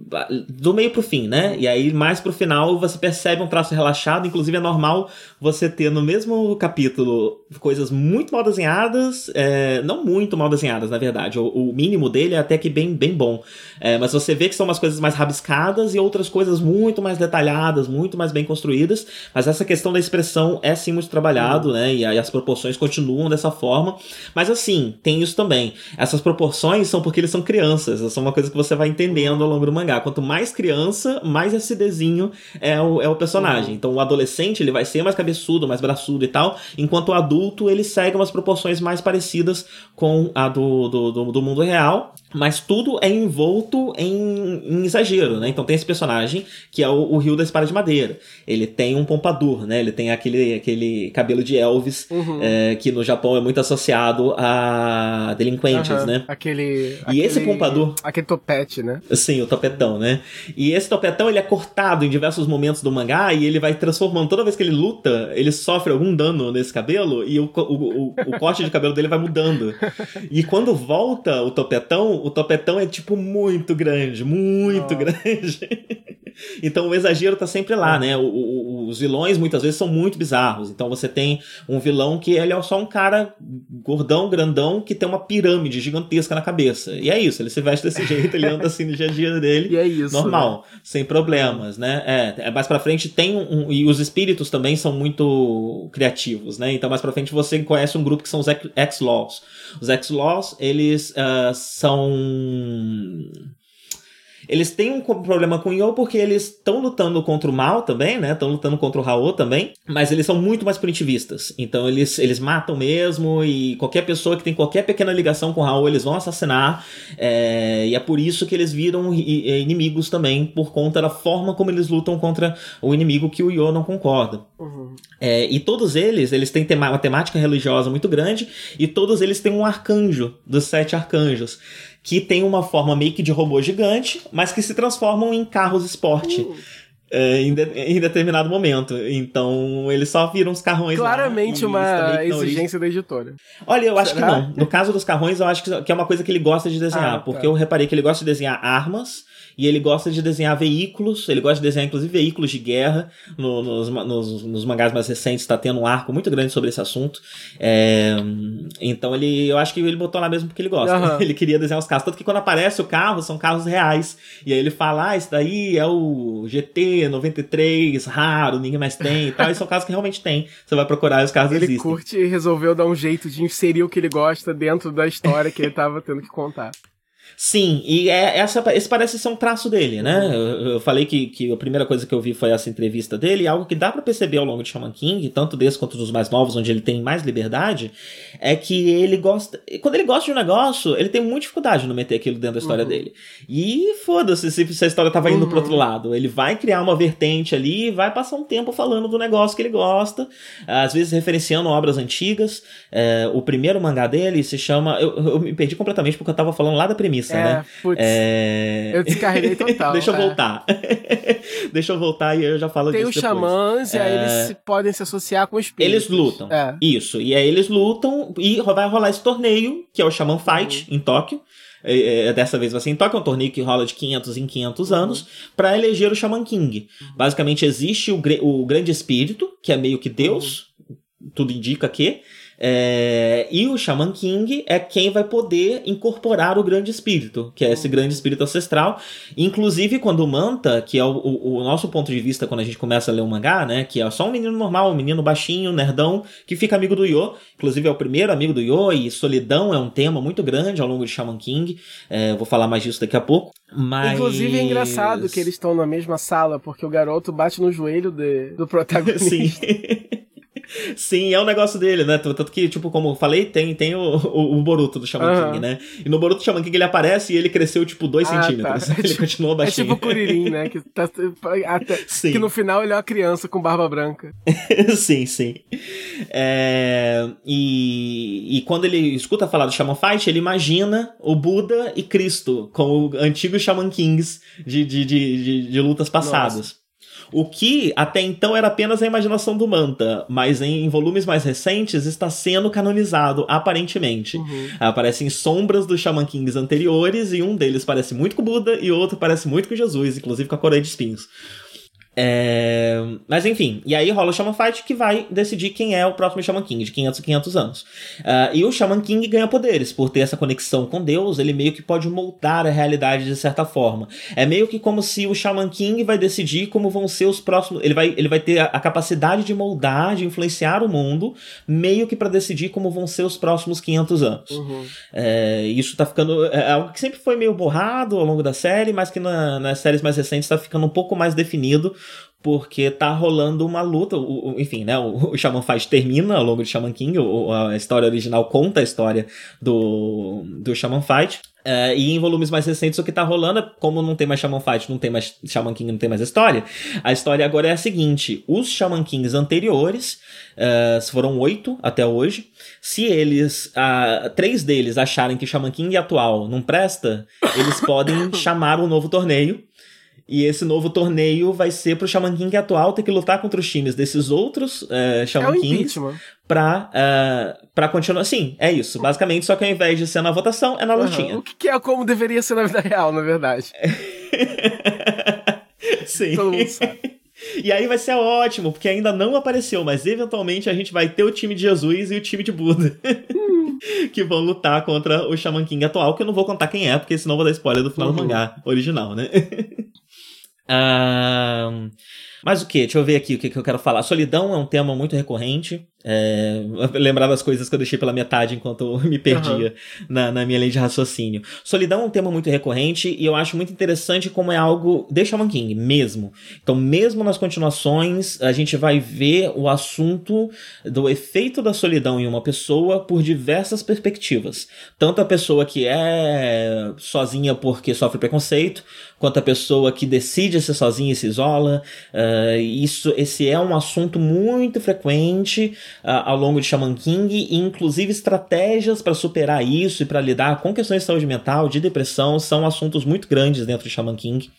do meio pro fim, né? E aí, mais pro final, você percebe um traço relaxado. Inclusive, é normal você ter no mesmo capítulo coisas muito mal desenhadas, é, não muito mal desenhadas, na verdade. O, o mínimo dele é até que bem, bem bom. É, mas você vê que são umas coisas mais rabiscadas e outras coisas muito mais detalhadas, muito mais bem construídas. Mas essa questão da expressão é sim muito trabalhado, né? E aí as proporções continuam dessa forma. Mas assim, tem isso também. Essas proporções são porque eles são crianças. São uma coisa que você vai entendendo ao longo do mangá. Quanto mais criança, mais SDzinho é o, é o personagem. Uhum. Então o adolescente ele vai ser mais cabeçudo, mais braçudo e tal. Enquanto o adulto ele segue umas proporções mais parecidas com a do, do, do, do mundo real. Mas tudo é envolto em, em, exagero, né? Então tem esse personagem que é o, o Rio da Espada de Madeira. Ele tem um pompadour, né? Ele tem aquele, aquele cabelo de Elvis uhum. é, que no Japão é muito associado a delinquentes, uhum. né? Aquele. E aquele, esse pompadour. Aquele topete, né? Sim, o topetão, né? E esse topetão ele é cortado em diversos momentos do mangá e ele vai transformando. Toda vez que ele luta, ele sofre algum dano nesse cabelo e o, o, o, o corte de cabelo dele vai mudando. E quando volta o topetão, o topetão é tipo muito grande, muito oh. grande. então o exagero tá sempre lá, né? O, o, os vilões muitas vezes são muito bizarros. Então você tem um vilão que ele é só um cara gordão, grandão, que tem uma pirâmide gigantesca na cabeça. E é isso, ele se veste desse jeito, ele anda assim no dia a dia dele. E é isso. Normal, né? sem problemas, né? É, é, mais pra frente tem um. E os espíritos também são muito criativos, né? Então mais pra frente você conhece um grupo que são os X-Laws. Os X-Laws, eles uh, são Eles têm um problema com o Yo porque eles estão lutando contra o mal também, né? Estão lutando contra o Raul também, mas eles são muito mais punitivistas. Então eles, eles matam mesmo e qualquer pessoa que tem qualquer pequena ligação com o Raul eles vão assassinar. É, e é por isso que eles viram inimigos também, por conta da forma como eles lutam contra o inimigo que o Yo não concorda. Uhum. É, e todos eles, eles têm uma temática religiosa muito grande e todos eles têm um arcanjo dos sete arcanjos que tem uma forma meio que de robô gigante, mas que se transformam em carros esporte. Uh. É, em, de, em, determinado momento. Então, eles só viram os carrões Claramente lá, uma exigência da editora. Olha, eu Será? acho que não. No caso dos carrões, eu acho que é uma coisa que ele gosta de desenhar. Ah, porque tá. eu reparei que ele gosta de desenhar armas e ele gosta de desenhar veículos, ele gosta de desenhar inclusive veículos de guerra. No, nos, nos, nos, mangás mais recentes está tendo um arco muito grande sobre esse assunto. É, então ele, eu acho que ele botou lá mesmo porque ele gosta. Uhum. Ele queria desenhar os carros. Tanto que quando aparece o carro, são carros reais. E aí ele fala: ah, esse daí é o GT 93, raro, ninguém mais tem e tal. E são carros que realmente tem. Você vai procurar os carros ele existem. Ele curte e resolveu dar um jeito de inserir o que ele gosta dentro da história que ele estava tendo que contar. Sim, e é, essa, esse parece ser um traço dele, né? Eu, eu, falei que, que a primeira coisa que eu vi foi essa entrevista dele, algo que dá para perceber ao longo de Shaman King, tanto desse quanto dos mais novos, onde ele tem mais liberdade, é que ele gosta. Quando ele gosta de um negócio, ele tem muita dificuldade no meter aquilo dentro da história uhum. dele. E foda-se se, se a história tava indo uhum. pro outro uhum. lado. Ele vai criar uma vertente ali e vai passar um tempo falando do negócio que ele gosta, às vezes referenciando obras antigas. É, o primeiro mangá dele se chama. Eu, eu me perdi completamente porque eu tava falando lá da premissa é, né? Putz, é... Eu descarreguei total. Deixa eu é. voltar. Deixa eu voltar e eu já falo Tem disso. Tem os xamãs e aí eles é. podem se associar com espíritos. Eles lutam. É. Isso. E aí eles lutam e vai rolar esse torneio, que é o Shaman Fight, uhum. em Tóquio. É, dessa vez vai ser em Tóquio, é um torneio que rola de 500 em 500 uhum. anos, para eleger o Shaman King. Uhum. Basicamente, existe o, o Grande Espírito, que é meio que Deus, uhum. tudo indica que, é, e o Shaman King é quem vai poder incorporar o grande espírito, que é esse grande espírito ancestral. Inclusive, quando o Manta, que é o, o, o, nosso ponto de vista quando a gente começa a ler o mangá, né? Que é só um menino normal, um menino baixinho, nerdão, que fica amigo do Yo. Inclusive, é o primeiro amigo do Yo, e solidão é um tema muito grande ao longo de Shaman King. É, vou falar mais disso daqui a pouco. Mas... Inclusive, é engraçado que eles estão na mesma sala, porque o garoto bate no joelho de, do protagonista. Sim. Sim, é um negócio dele, né? Tanto que, tipo, como eu falei, tem, tem o, o, o Boruto do Shaman uhum. King, né? E no Boruto Shaman King ele aparece e ele cresceu, tipo, 2 ah, centímetros. Tá. Ele continua baixinho. É tipo o Kuririn, né? Que, tá, até, sim. que no final ele é uma criança com barba branca. sim, sim. É, e, e quando ele escuta falar do Shaman Fight, ele imagina o Buda e Cristo como antigos Shaman Kings de, de, de, de, de lutas passadas. Nossa. O que até então era apenas a imaginação do Manta, mas em volumes mais recentes está sendo canonizado, aparentemente. Uhum. Aparecem sombras dos Shaman Kings anteriores e um deles parece muito com Buda e outro parece muito com Jesus, inclusive com a coroa de espinhos. É... Mas enfim, e aí rola o Shaman Fight que vai decidir quem é o próximo Shaman King, de 500 a 500 anos. Uh, e o Shaman King ganha poderes, por ter essa conexão com Deus, ele meio que pode moldar a realidade de certa forma. É meio que como se o Shaman King vai decidir como vão ser os próximos. Ele vai, ele vai ter a, a capacidade de moldar, de influenciar o mundo, meio que para decidir como vão ser os próximos 500 anos. Uhum. É, isso tá ficando. É, é algo que sempre foi meio borrado ao longo da série, mas que na, nas séries mais recentes tá ficando um pouco mais definido porque tá rolando uma luta, o, o, enfim, né, o, o Shaman Fight termina ao longo de Shaman King, o, a história original conta a história do, do Shaman Fight, Uh, e em volumes mais recentes o que tá rolando é, como não tem mais Shaman Fight, não tem mais Shaman King, não tem mais história, a história agora é a seguinte, os Shaman Kings anteriores, uh, foram oito até hoje, se eles, uh, três deles acharem que Shaman King atual não presta, eles podem chamar um novo torneio, e esse novo torneio vai ser pro Shaman King atual ter que lutar contra os times desses outros uh, Shaman é Kings pra, uh, pra continuar. Sim, é isso. Basicamente, só que ao invés de ser na votação, é na lutinha. Uhum. O que é como deveria ser na vida real, na verdade. Sim. Todo mundo sabe. E aí vai ser ótimo, porque ainda não apareceu, mas eventualmente a gente vai ter o time de Jesus e o time de Buda. Que vão lutar contra o Shaman King atual, que eu não vou contar quem é, porque senão eu vou dar spoiler do final uhum. do mangá original, né? Um, mas o que? Deixa eu ver aqui o que, que eu quero falar. Solidão é um tema muito recorrente. É, lembrar das coisas que eu deixei pela metade enquanto eu me perdia uhum. na, na minha linha de raciocínio. Solidão é um tema muito recorrente e eu acho muito interessante como é algo de Shaman King, mesmo. Então, mesmo nas continuações, a gente vai ver o assunto do efeito da solidão em uma pessoa por diversas perspectivas. Tanto a pessoa que é sozinha porque sofre preconceito, quanto a pessoa que decide ser sozinha e se isola. Uh, isso, esse é um assunto muito frequente uh, ao longo de Shaman King, e inclusive estratégias para superar isso e para lidar com questões de saúde mental, de depressão, são assuntos muito grandes dentro de Shaman King.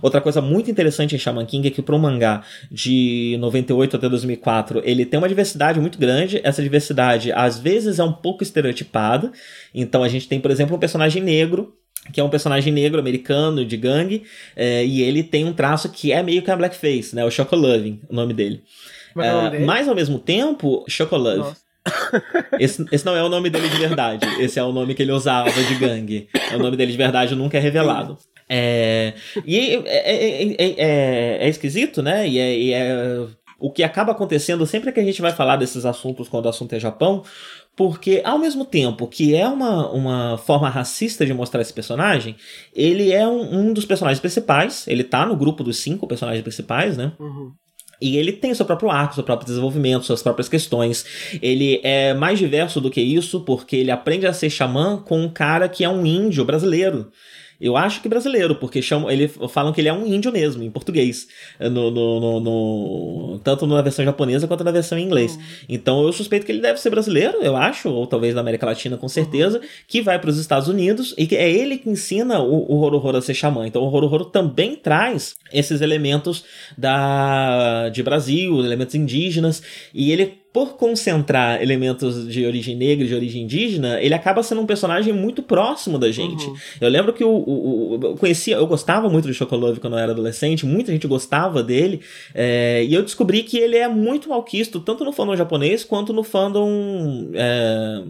Outra coisa muito interessante em Shaman King é que pro mangá de 98 até 2004, ele tem uma diversidade muito grande. Essa diversidade às vezes é um pouco estereotipada. Então a gente tem, por exemplo, um personagem negro que é um personagem negro americano de gangue, é, e ele tem um traço que é meio que a blackface, né? O Chocoloving, o nome dele. É, mas ao mesmo tempo, Chocolove. Esse, esse não é o nome dele de verdade. Esse é o nome que ele usava de gangue. O nome dele de verdade nunca é revelado. É, e é, é, é, é esquisito, né? E é, e é o que acaba acontecendo sempre que a gente vai falar desses assuntos quando o assunto é Japão, porque ao mesmo tempo que é uma, uma forma racista de mostrar esse personagem, ele é um, um dos personagens principais, ele tá no grupo dos cinco personagens principais, né? Uhum. E ele tem seu próprio arco, seu próprio desenvolvimento, suas próprias questões. Ele é mais diverso do que isso, porque ele aprende a ser xamã com um cara que é um índio brasileiro. Eu acho que brasileiro, porque chamam, ele, falam que ele é um índio mesmo, em português. No, no, no, no tanto na versão japonesa quanto na versão em inglês. Uhum. Então eu suspeito que ele deve ser brasileiro, eu acho, ou talvez da América Latina com certeza, uhum. que vai para os Estados Unidos e que é ele que ensina o, o Horohoro a ser xamã. Então o Horohoro também traz esses elementos da de Brasil, elementos indígenas, e ele por concentrar elementos de origem negra e de origem indígena, ele acaba sendo um personagem muito próximo da gente. Uhum. Eu lembro que o, o, o, eu conhecia, eu gostava muito de Chocolove quando eu era adolescente, muita gente gostava dele, é, e eu descobri que ele é muito malquisto, tanto no fandom japonês quanto no fandom. É,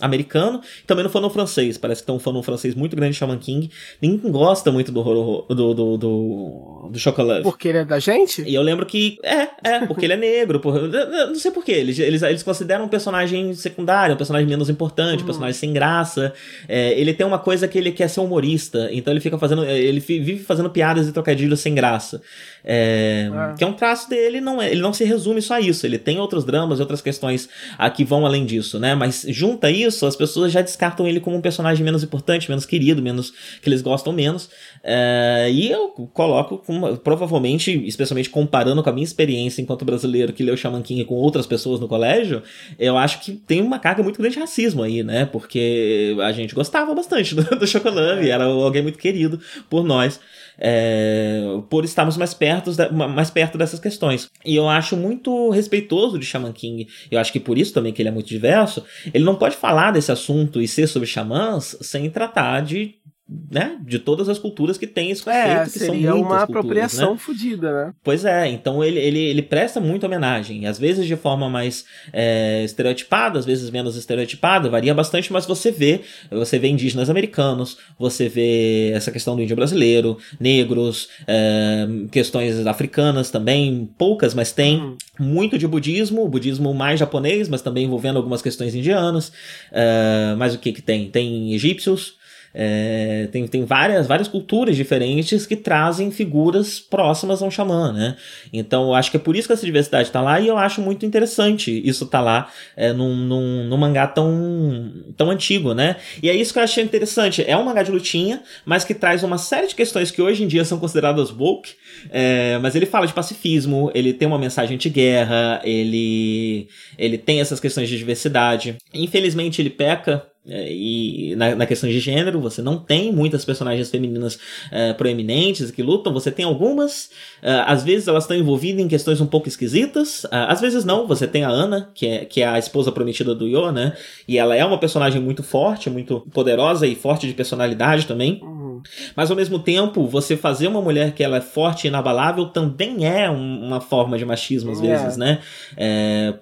americano, também no fandom francês. Parece que tem um fandom francês muito grande de Shaman King. Ninguém gosta muito do horror, do, do, do, do Chocolate. Porque ele é da gente? E eu lembro que. É, é, porque ele é negro. Por, não sei porquê. Eles, eles, eles consideram um personagem secundário, um personagem menos importante, um uhum. personagem sem graça. É, ele tem uma coisa que ele quer ser humorista. Então ele fica fazendo. Ele vive fazendo piadas e trocadilhos sem graça. É, é. Que é um traço dele, não é, ele não se resume só a isso. Ele tem outros dramas, outras questões a que vão além disso, né? Mas junta isso, as pessoas já descartam ele como um personagem menos importante, menos querido, menos que eles gostam menos. É, e eu coloco, provavelmente, especialmente comparando com a minha experiência enquanto brasileiro que leu Shaman King com outras pessoas no colégio, eu acho que tem uma carga muito grande de racismo aí, né? Porque a gente gostava bastante do, do Chocolame, era alguém muito querido por nós é, por estarmos mais perto, mais perto dessas questões. E eu acho muito respeitoso de Shaman King, eu acho que por isso também que ele é muito diverso, ele não pode falar desse assunto e ser sobre xamãs sem tratar de né, de todas as culturas que tem esse conceito, é, que são muitas uma apropriação né? fodida, né? Pois é, então ele, ele, ele presta muita homenagem, às vezes de forma mais é, estereotipada, às vezes menos estereotipada, varia bastante, mas você vê, você vê indígenas americanos, você vê essa questão do índio brasileiro, negros, é, questões africanas também, poucas, mas tem uhum. muito de budismo, budismo mais japonês, mas também envolvendo algumas questões indianas, é, mas o que que tem? Tem egípcios, é, tem, tem várias, várias culturas diferentes que trazem figuras próximas a um xamã, né? Então eu acho que é por isso que essa diversidade está lá e eu acho muito interessante isso tá lá é, num, num, num, mangá tão, tão antigo, né? E é isso que eu achei interessante. É um mangá de lutinha, mas que traz uma série de questões que hoje em dia são consideradas woke, é, mas ele fala de pacifismo, ele tem uma mensagem anti-guerra, ele, ele tem essas questões de diversidade. Infelizmente ele peca e na, na, questão de gênero, você não tem muitas personagens femininas é, proeminentes que lutam, você tem algumas, é, às vezes elas estão envolvidas em questões um pouco esquisitas, às vezes não, você tem a Ana, que é, que é a esposa prometida do Yo, né? E ela é uma personagem muito forte, muito poderosa e forte de personalidade também. Uhum. Mas ao mesmo tempo, você fazer uma mulher que ela é forte e inabalável também é um, uma forma de machismo às vezes, né?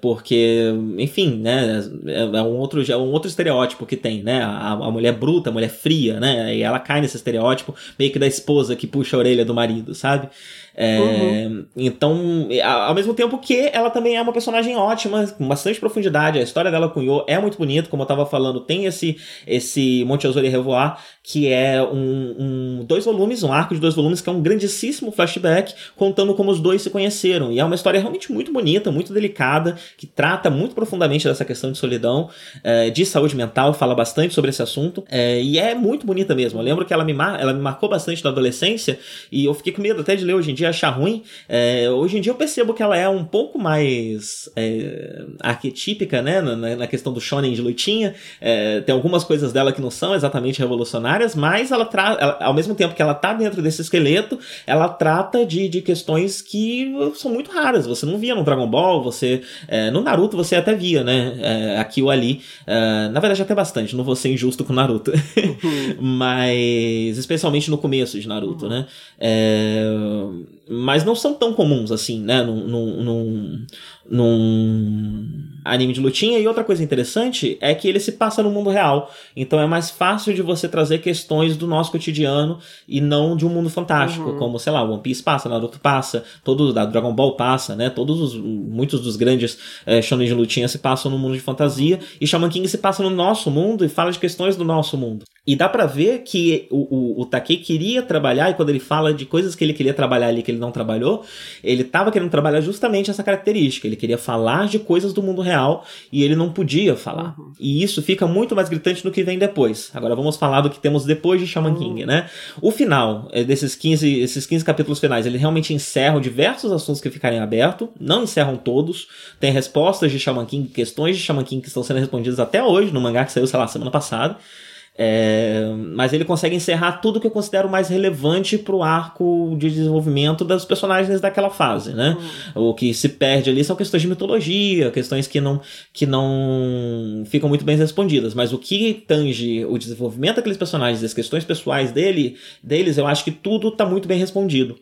porque, enfim, né? É, é, um outro, é um outro estereótipo que tem, né? A, a mulher bruta, a mulher fria, né? E ela cai nesse estereótipo meio que da esposa que puxa a orelha do marido, sabe? É, uhum. Então, ao mesmo tempo que ela também é uma personagem ótima, com bastante profundidade. A história dela com o Yo é muito bonita, como eu tava falando, tem esse, esse Monte Azul e Revoar, que é um, um, dois volumes, um arco de dois volumes, que é um grandíssimo flashback, contando como os dois se conheceram. E é uma história realmente muito bonita, muito delicada, que trata muito profundamente dessa questão de solidão, é, de saúde mental, fala bastante sobre esse assunto. É, e é muito bonita mesmo. Eu lembro que ela me, ela me marcou bastante na adolescência, e eu fiquei com medo até de ler hoje em dia achar ruim, é, hoje em dia eu percebo que ela é um pouco mais é, arquetípica, né, na, na, questão do shonen de lutinha. É, tem algumas coisas dela que não são exatamente revolucionárias, mas ela traz, ao mesmo tempo que ela tá dentro desse esqueleto, ela trata de, de questões que são muito raras. Você não via no Dragon Ball, você é, no Naruto você até via, né, é, aqui ou ali. É, na verdade até bastante. Não vou ser injusto com Naruto, uhum. mas especialmente no começo de Naruto, uhum. né. É, mas não são tão comuns assim, né? Num, num, num, num anime de lutinha. E outra coisa interessante é que ele se passa no mundo real. Então é mais fácil de você trazer questões do nosso cotidiano e não de um mundo fantástico, uhum. como, sei lá, One Piece passa, Naruto passa, todo da Dragon Ball passa, né? Todos os, muitos dos grandes é, shonen de lutinha se passam no mundo de fantasia e Shaman King se passa no nosso mundo e fala de questões do nosso mundo. E dá para ver que o, o, o Take queria trabalhar, e quando ele fala de coisas que ele queria trabalhar ali que ele não trabalhou, ele tava querendo trabalhar justamente essa característica. Ele queria falar de coisas do mundo real e ele não podia falar. Uhum. E isso fica muito mais gritante no que vem depois. Agora vamos falar do que temos depois de Shaman uhum. King, né? O final é, desses 15, esses 15 capítulos finais, ele realmente encerram diversos assuntos que ficarem abertos, não encerram todos. Tem respostas de Shaman King, questões de Shaman King que estão sendo respondidas até hoje, no mangá que saiu, sei lá, semana passada. É, mas ele consegue encerrar tudo que eu considero mais relevante para o arco de desenvolvimento dos personagens daquela fase, né? Uhum. O que se perde ali são questões de mitologia, questões que não, que não ficam muito bem respondidas. Mas o que tange o desenvolvimento daqueles personagens, as questões pessoais dele, deles, eu acho que tudo está muito bem respondido.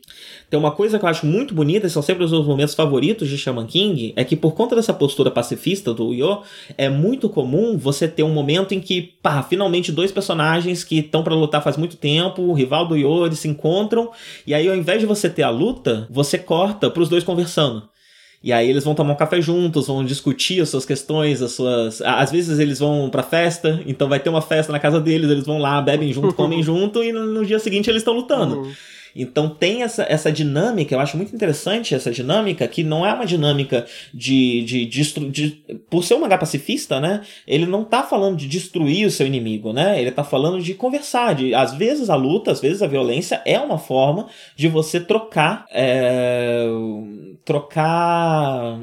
Tem uma coisa que eu acho muito bonita, e são sempre os meus momentos favoritos de Shaman King, é que por conta dessa postura pacifista do Yo, é muito comum você ter um momento em que, pá, finalmente dois personagens que estão para lutar faz muito tempo, o rival do Yo, eles se encontram, e aí ao invés de você ter a luta, você corta para os dois conversando. E aí eles vão tomar um café juntos, vão discutir as suas questões, as suas. Às vezes eles vão pra festa, então vai ter uma festa na casa deles, eles vão lá, bebem junto, comem junto, e no, no dia seguinte eles estão lutando. Uhum. Então tem essa, essa dinâmica, eu acho muito interessante essa dinâmica, que não é uma dinâmica de, de, de, de, Por ser um mangá pacifista, né? Ele não tá falando de destruir o seu inimigo, né? Ele tá falando de conversar. De, às vezes a luta, às vezes a violência é uma forma de você trocar. É, trocar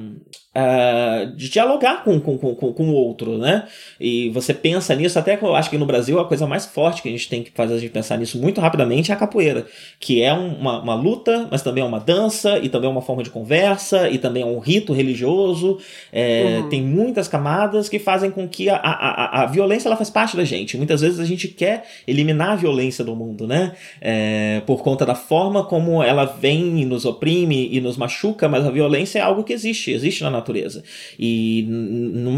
uh, de dialogar com, com, com, com o outro, né? E você pensa nisso, até que eu acho que no Brasil a coisa mais forte que a gente tem que fazer a gente pensar nisso muito rapidamente é a capoeira, que é uma, uma luta, mas também é uma dança, e também é uma forma de conversa, e também é um rito religioso. É, uhum. Tem muitas camadas que fazem com que a, a, a, a violência ela faz parte da gente. Muitas vezes a gente quer eliminar a violência do mundo, né? É, por conta da forma como ela vem e nos oprime e nos machuca, mas a violência é algo que existe, existe na natureza natureza. E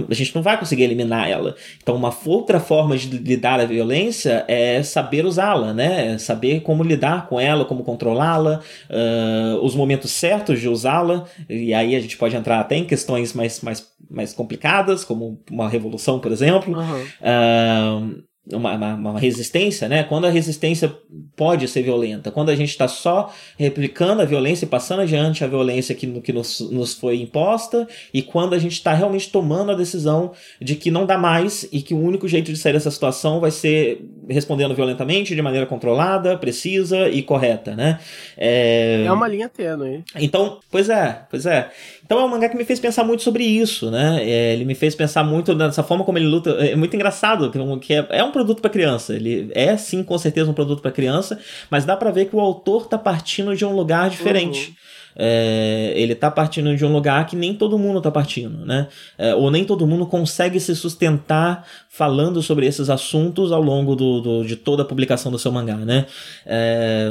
a gente não vai conseguir eliminar ela. Então, uma outra forma de lidar a violência é saber usá-la, né? Saber como lidar com ela, como controlá-la, uh, os momentos certos de usá-la. E aí a gente pode entrar até em questões mais, mais, mais complicadas, como uma revolução, por exemplo. Uhum. Uh, uma, uma, uma, resistência, né? Quando a resistência pode ser violenta, quando a gente está só replicando a violência e passando adiante a violência que, que nos, nos foi imposta, e quando a gente está realmente tomando a decisão de que não dá mais e que o único jeito de sair dessa situação vai ser respondendo violentamente, de maneira controlada, precisa e correta, né? É, é uma linha tênue. Então, pois é, pois é. Então é um mangá que me fez pensar muito sobre isso, né? É, ele me fez pensar muito nessa forma como ele luta. É muito engraçado, que é, é um produto para criança. Ele é sim, com certeza, um produto para criança, mas dá para ver que o autor tá partindo de um lugar diferente. Uhum é, ele está partindo de um lugar que nem todo mundo está partindo, né? É, ou nem todo mundo consegue se sustentar falando sobre esses assuntos ao longo do, do de toda a publicação do seu mangá, né? É,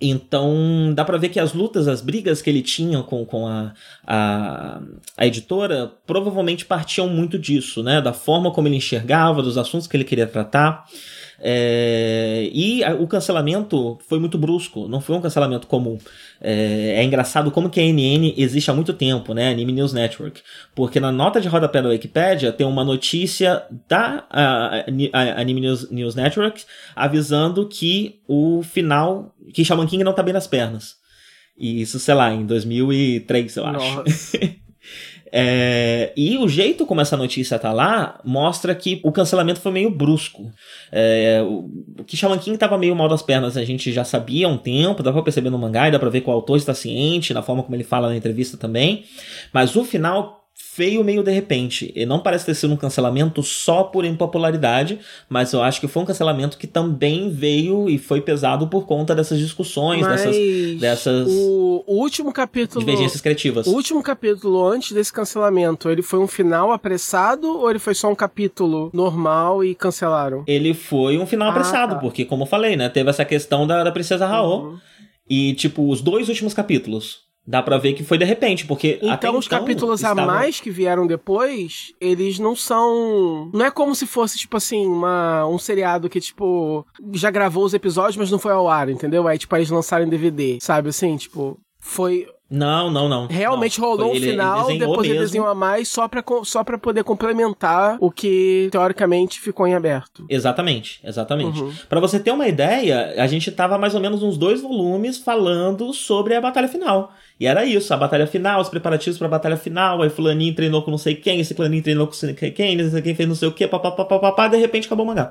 então dá para ver que as lutas, as brigas que ele tinha com, com a, a, a editora provavelmente partiam muito disso, né? Da forma como ele enxergava, dos assuntos que ele queria tratar. É, e a, o cancelamento foi muito brusco, não foi um cancelamento comum. É, é, engraçado como que a NN existe há muito tempo, né? Anime News Network. Porque na nota de rodapé da Wikipedia tem uma notícia da a, a Anime News, News Network avisando que o final, que Shaman King não tá bem nas pernas. E isso, sei lá, em 2003, eu acho. É, e o jeito como essa notícia tá lá mostra que o cancelamento foi meio brusco. É, o que Shaman King tava meio mal das pernas, a gente já sabia há um tempo, dá pra perceber no mangá e dá pra ver que o autor está ciente, na forma como ele fala na entrevista também. Mas o final feio meio de repente. E não parece ter sido um cancelamento só por impopularidade, mas eu acho que foi um cancelamento que também veio e foi pesado por conta dessas discussões, mas dessas, dessas o, o, último capítulo divergências criativas. O último capítulo antes desse cancelamento, ele foi um final apressado ou ele foi só um capítulo normal e cancelaram? Ele foi um final ah, apressado, tá. porque como eu falei, né, teve essa questão da, da princesa Raul. Uhum. E, tipo, os dois últimos capítulos Dá pra ver que foi de repente, porque. Então, os então, capítulos a mais que vieram depois, eles não são. Não é como se fosse, tipo assim, uma, um seriado que, tipo, já gravou os episódios, mas não foi ao ar, entendeu? Aí, tipo, eles lançaram em DVD, sabe? Assim, tipo, foi não, não, não. Realmente não. rolou um final, ele depois ele desenhou a mais só pra, só pra poder complementar o que teoricamente ficou em aberto. Exatamente, exatamente. Uhum. Para você ter uma ideia, a gente tava mais ou menos uns dois volumes falando sobre a batalha final. E era isso, a batalha final, os preparativos pra batalha final, aí fulaninho treinou com não sei quem, esse fulaninho treinou com não sei quem, não sei quem fez não sei o que, papapá, de repente acabou o mangá.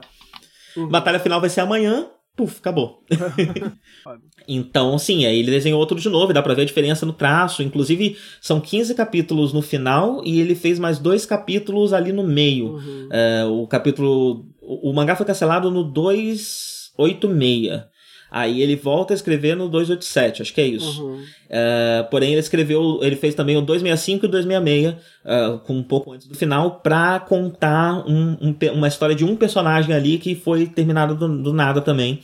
Uhum. Batalha final vai ser amanhã, puf, acabou. então, sim, aí ele desenhou outro de novo, dá pra ver a diferença no traço. Inclusive, são 15 capítulos no final e ele fez mais dois capítulos ali no meio. Uhum. É, o capítulo. O, o mangá foi cancelado no 286. Aí ele volta a escrever no 287, acho que é isso. Uhum. Uh, porém, ele escreveu, ele fez também o 265 e o 266, uh, com um pouco antes do final, pra contar um, um, uma história de um personagem ali que foi terminado do, do nada também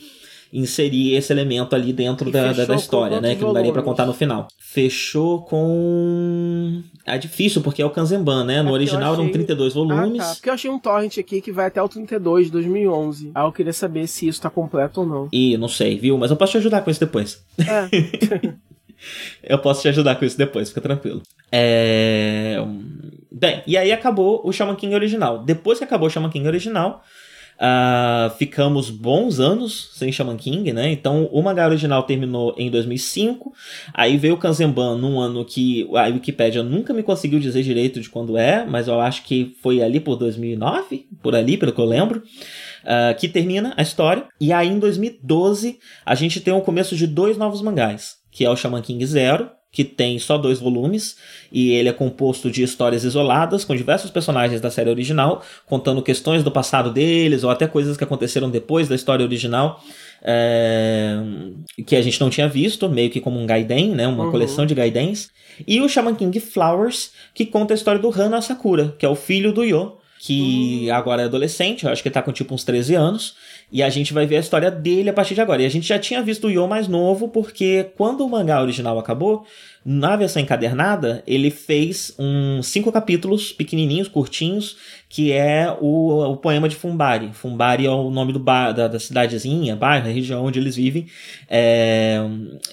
inserir esse elemento ali dentro da, da, da, história, né? Que não daria para contar no final. Fechou com. É difícil, porque é o Kanzenban, né? No é original achei... eram 32 volumes. Ah, tá. Porque eu achei um torrent aqui que vai até o 32 de 2011. Aí eu queria saber se isso tá completo ou não. Ih, não sei, viu? Mas eu posso te ajudar com isso depois. É. eu posso te ajudar com isso depois, fica tranquilo. É... Bem, e aí acabou o Shaman King original. Depois que acabou o Shaman King original, Uh, ficamos bons anos sem Shaman King, né? Então o mangá original terminou em 2005. Aí veio o Kanzenban num ano que a Wikipedia nunca me conseguiu dizer direito de quando é, mas eu acho que foi ali por 2009, por ali, pelo que eu lembro. Uh, que termina a história. E aí em 2012 a gente tem o começo de dois novos mangás, que é o Shaman King Zero que tem só dois volumes e ele é composto de histórias isoladas com diversos personagens da série original, contando questões do passado deles ou até coisas que aconteceram depois da história original. É, que a gente não tinha visto, meio que como um Gaiden, né, uma uhum. coleção de Gaidens. E o Shaman King Flowers, que conta a história do Hana Sakura, que é o filho do Yo, que uhum. agora é adolescente, eu acho que ele tá com tipo uns 13 anos, e a gente vai ver a história dele a partir de agora. E a gente já tinha visto o Yo mais novo, porque quando o mangá original acabou, na versão encadernada, ele fez uns cinco capítulos pequenininhos, curtinhos, que é o, o poema de Fumbari. Fumbari é o nome do da, da cidadezinha, bairro, região onde eles vivem. É,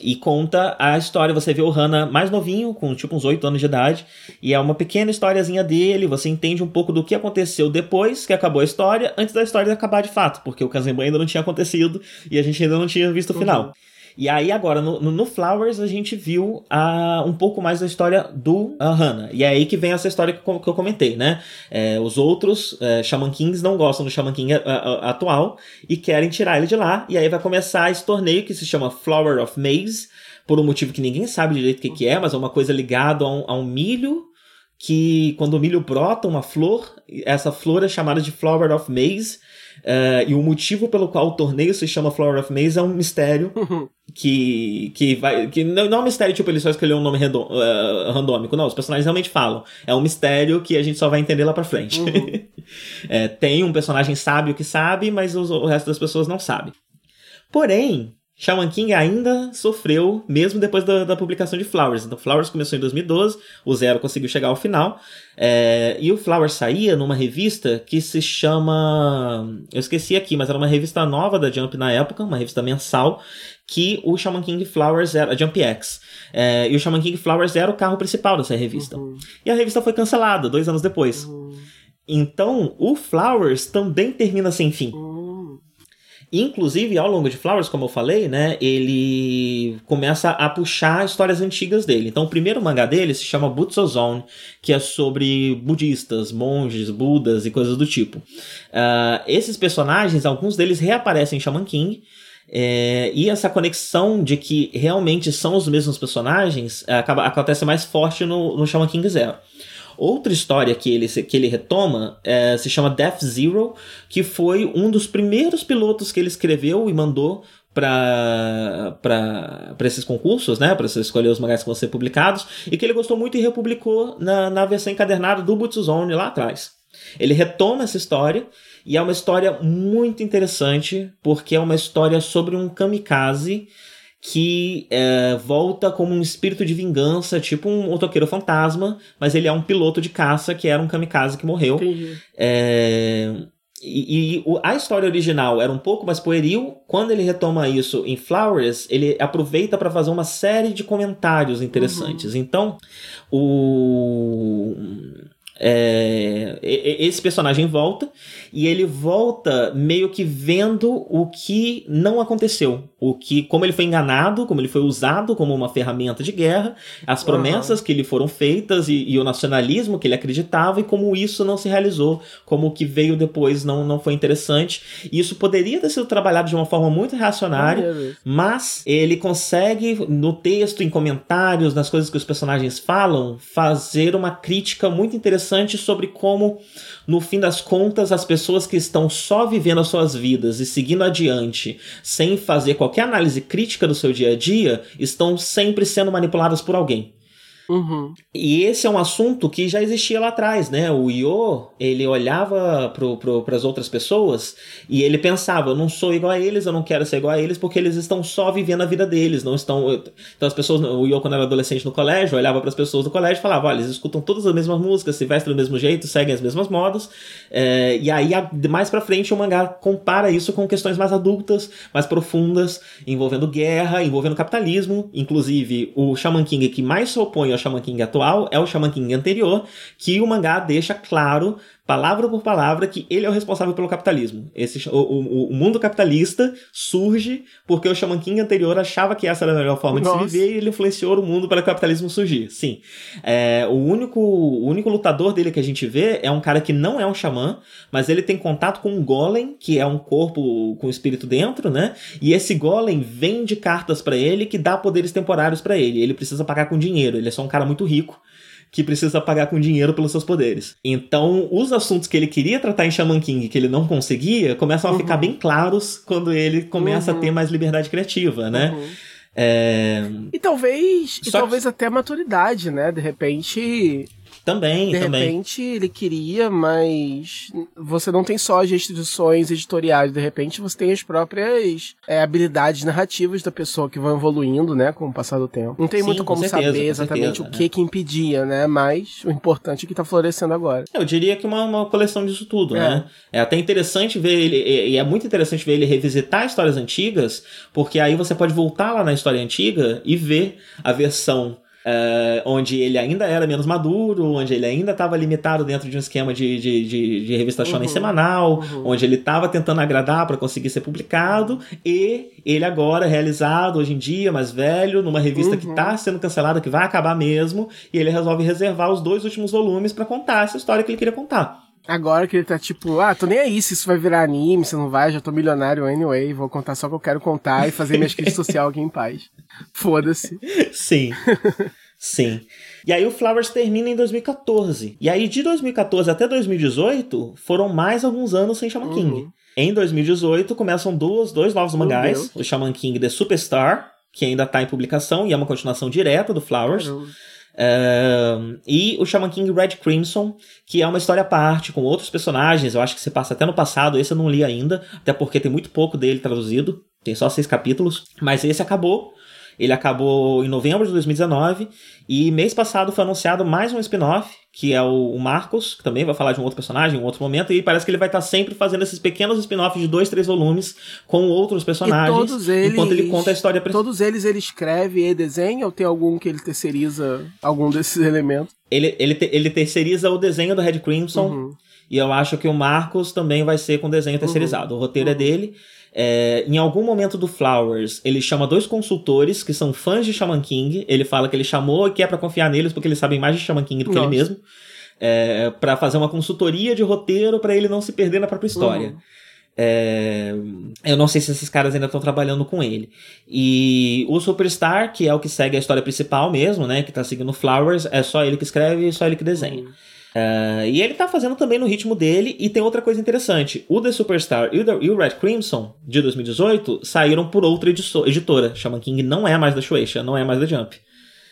e conta a história. Você vê o Hana mais novinho, com tipo uns oito anos de idade, e é uma pequena historiazinha dele. Você entende um pouco do que aconteceu depois que acabou a história, antes da história acabar de fato, porque o Kazemba ainda não tinha acontecido e a gente ainda não tinha visto o final. Uhum. E aí, agora, no, no Flowers, a gente viu uh, um pouco mais da história do uh, Hannah. E é aí que vem essa história que, que eu comentei, né? É, os outros uh, Shaman Kings não gostam do Shaman King atual e querem tirar ele de lá. E aí vai começar esse torneio que se chama Flower of Maize, por um motivo que ninguém sabe direito o que, que é, mas é uma coisa ligada a um, a um milho que quando o milho brota uma flor, essa flor é chamada de Flower of Maize, uh, e o motivo pelo qual o torneio se chama Flower of Maize é um mistério que, que vai. que não, não é um mistério tipo ele só escolheu um nome random, uh, randômico, não, os personagens realmente falam. É um mistério que a gente só vai entender lá pra frente. Uhum. é, tem um personagem sábio que sabe, mas os, o resto das pessoas não sabe. Porém, Shaman King ainda sofreu, mesmo depois da, da, publicação de Flowers. Então, Flowers começou em 2012, o Zero conseguiu chegar ao final. É, e o Flowers saía numa revista que se chama. Eu esqueci aqui, mas era uma revista nova da Jump na época, uma revista mensal, que o Shaman King Flowers era. A Jump X. É, e o Shaman King Flowers era o carro principal dessa revista. Uhum. E a revista foi cancelada dois anos depois. Uhum. Então, o Flowers também termina sem fim. Uhum. Inclusive, ao longo de Flowers, como eu falei, né, ele começa a puxar histórias antigas dele. Então, o primeiro mangá dele se chama Butsu Zone, que é sobre budistas, monges, budas e coisas do tipo. Uh, esses personagens, alguns deles reaparecem em Shaman King, é, e essa conexão de que realmente são os mesmos personagens é, acaba, acontece mais forte no, no Shaman King Zero. Outra história que ele, que ele retoma é, se chama Death Zero, que foi um dos primeiros pilotos que ele escreveu e mandou para esses concursos, né, para você escolher os mangás que vão ser publicados, e que ele gostou muito e republicou na, na versão encadernada do Butsuzone lá atrás. Ele retoma essa história e é uma história muito interessante porque é uma história sobre um kamikaze que é, volta como um espírito de vingança, tipo um motoqueiro fantasma, mas ele é um piloto de caça que era um kamikaze que morreu. É, e, e, a história original era um pouco mais pueril. Quando ele retoma isso em Flowers, ele aproveita para fazer uma série de comentários interessantes. Uhum. Então, o é, esse personagem volta e ele volta meio que vendo o que não aconteceu, o que como ele foi enganado, como ele foi usado como uma ferramenta de guerra, as promessas uhum. que lhe foram feitas e, e, o nacionalismo que ele acreditava e como isso não se realizou, como o que veio depois não, não foi interessante. E isso poderia ter sido trabalhado de uma forma muito reacionária, mas ele consegue no texto, em comentários, nas coisas que os personagens falam, fazer uma crítica muito interessante interessante sobre como, no fim das contas, as pessoas que estão só vivendo as suas vidas e seguindo adiante, sem fazer qualquer análise crítica do seu dia a dia, estão sempre sendo manipuladas por alguém. Uhum. E esse é um assunto que já existia lá atrás, né? O Io, ele olhava para as outras pessoas e ele pensava: eu não sou igual a eles, eu não quero ser igual a eles, porque eles estão só vivendo a vida deles, não estão. Então as pessoas, o Io, quando era adolescente no colégio, olhava para as pessoas do colégio e falava: olha, eles escutam todas as mesmas músicas, se vestem do mesmo jeito, seguem as mesmas modas. É, e aí, mais pra frente, o mangá compara isso com questões mais adultas, mais profundas, envolvendo guerra, envolvendo capitalismo. Inclusive, o Shaman King que mais se opõe ao Shaman King atual é o Shaman King anterior, que o mangá deixa claro palavra por palavra, que ele é o responsável pelo capitalismo. Esse, o, o, o mundo capitalista surge porque o Shaman King anterior achava que essa era a melhor forma Nossa. de se viver e ele influenciou o mundo para o capitalismo surgir. Sim. É, o, único, o único lutador dele que a gente vê é um cara que não é um xamã, mas ele tem contato com um golem, que é um corpo com espírito dentro, né? E esse golem vende cartas para ele que dá poderes temporários para ele. Ele precisa pagar com dinheiro, ele é só um cara muito rico que precisa pagar com dinheiro pelos seus poderes. Então, os assuntos que ele queria tratar em Shaman King que ele não conseguia começam a uhum. ficar bem claros quando ele começa uhum. a ter mais liberdade criativa, né? Uhum. É... E talvez, e talvez que... até maturidade, né? De repente, também, de também. repente ele queria, mas você não tem só as restrições editoriais, de repente você tem as próprias é, habilidades narrativas da pessoa que vão evoluindo, né, com o passar do tempo. Não tem Sim, muito como certeza, saber exatamente certeza, o que né? que impedia, né, mas o importante é que tá florescendo agora. Eu diria que uma, uma coleção disso tudo, é. né? É até interessante ver ele, e é muito interessante ver ele revisitar histórias antigas, porque aí você pode voltar lá na história antiga e ver a versão Uh, onde ele ainda era menos maduro, onde ele ainda estava limitado dentro de um esquema de, de, de, de revista shonen uhum, semanal, uhum. onde ele estava tentando agradar para conseguir ser publicado, e ele agora realizado hoje em dia, mais velho, numa revista uhum. que está sendo cancelada, que vai acabar mesmo, e ele resolve reservar os dois últimos volumes para contar essa história que ele queria contar. Agora que ele tá tipo, ah, tô nem aí se isso vai virar anime, se não vai, já tô milionário anyway, vou contar só o que eu quero contar e fazer minha crise social aqui em paz. Foda-se. Sim. Sim. E aí o Flowers termina em 2014. E aí de 2014 até 2018 foram mais alguns anos sem Shaman King. Uhum. Em 2018 começam duas, dois novos mangás, o Shaman King The Superstar, que ainda tá em publicação e é uma continuação direta do Flowers. Uhum. Uh, e o Shaman King Red Crimson, que é uma história à parte, com outros personagens. Eu acho que se passa até no passado, esse eu não li ainda, até porque tem muito pouco dele traduzido. Tem só seis capítulos, mas esse acabou. Ele acabou em novembro de 2019 e mês passado foi anunciado mais um spin-off, que é o Marcos, que também vai falar de um outro personagem em um outro momento, e parece que ele vai estar sempre fazendo esses pequenos spin-offs de dois, três volumes com outros personagens, eles, enquanto ele conta a história. Todos eles ele escreve e desenha, ou tem algum que ele terceiriza algum desses elementos? Ele, ele, ele terceiriza o desenho do Red Crimson, uhum. e eu acho que o Marcos também vai ser com desenho terceirizado. Uhum. O roteiro é uhum. é dele. É, em algum momento do Flowers, ele chama dois consultores que são fãs de Shaman King. Ele fala que ele chamou e que é pra confiar neles porque eles sabem mais de Shaman King do que Nossa. ele mesmo. É, para fazer uma consultoria de roteiro para ele não se perder na própria história. Uhum. É, eu não sei se esses caras ainda estão trabalhando com ele. E o Superstar, que é o que segue a história principal mesmo, né? Que tá seguindo Flowers, é só ele que escreve e só ele que desenha. Uhum. Uh, e ele tá fazendo também no ritmo dele. E tem outra coisa interessante: o The Superstar e o, The, e o Red Crimson de 2018 saíram por outra editora. Shaman King não é mais da Shueisha, não é mais da Jump.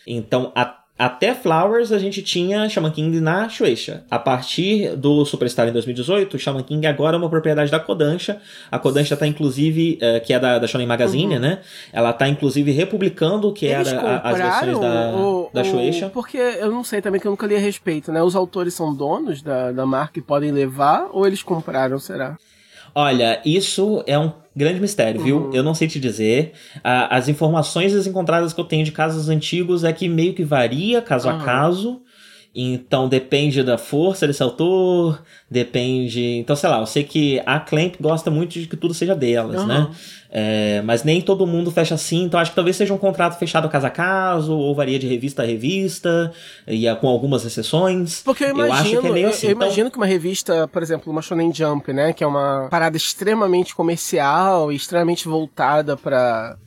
Então, a até Flowers a gente tinha Shaman King na Shueisha. A partir do Superstar em 2018, o Shaman King agora é uma propriedade da Kodansha. A Kodansha tá inclusive, uh, que é da, da Shonen Magazine, uhum. né? Ela tá inclusive republicando o que Eles era as versões da, o, da Shueisha. O, porque eu não sei também que eu nunca li a respeito, né? Os autores são donos da, da marca e podem levar ou eles compraram, será? Olha, isso é um grande mistério, viu? Uhum. Eu não sei te dizer. as informações encontradas que eu tenho de casos antigos é que meio que varia caso uhum. a caso. Então depende da força desse autor, depende. Então, sei lá, eu sei que a Clamp gosta muito de que tudo seja delas, uhum. né? É, mas nem todo mundo fecha assim, então acho que talvez seja um contrato fechado caso a caso, ou varia de revista a revista, e com algumas exceções. Porque eu imagino, eu, que é assim, eu, eu então... imagino que uma revista, por exemplo, uma Shonen Jump, né, que é uma parada extremamente comercial e extremamente voltada para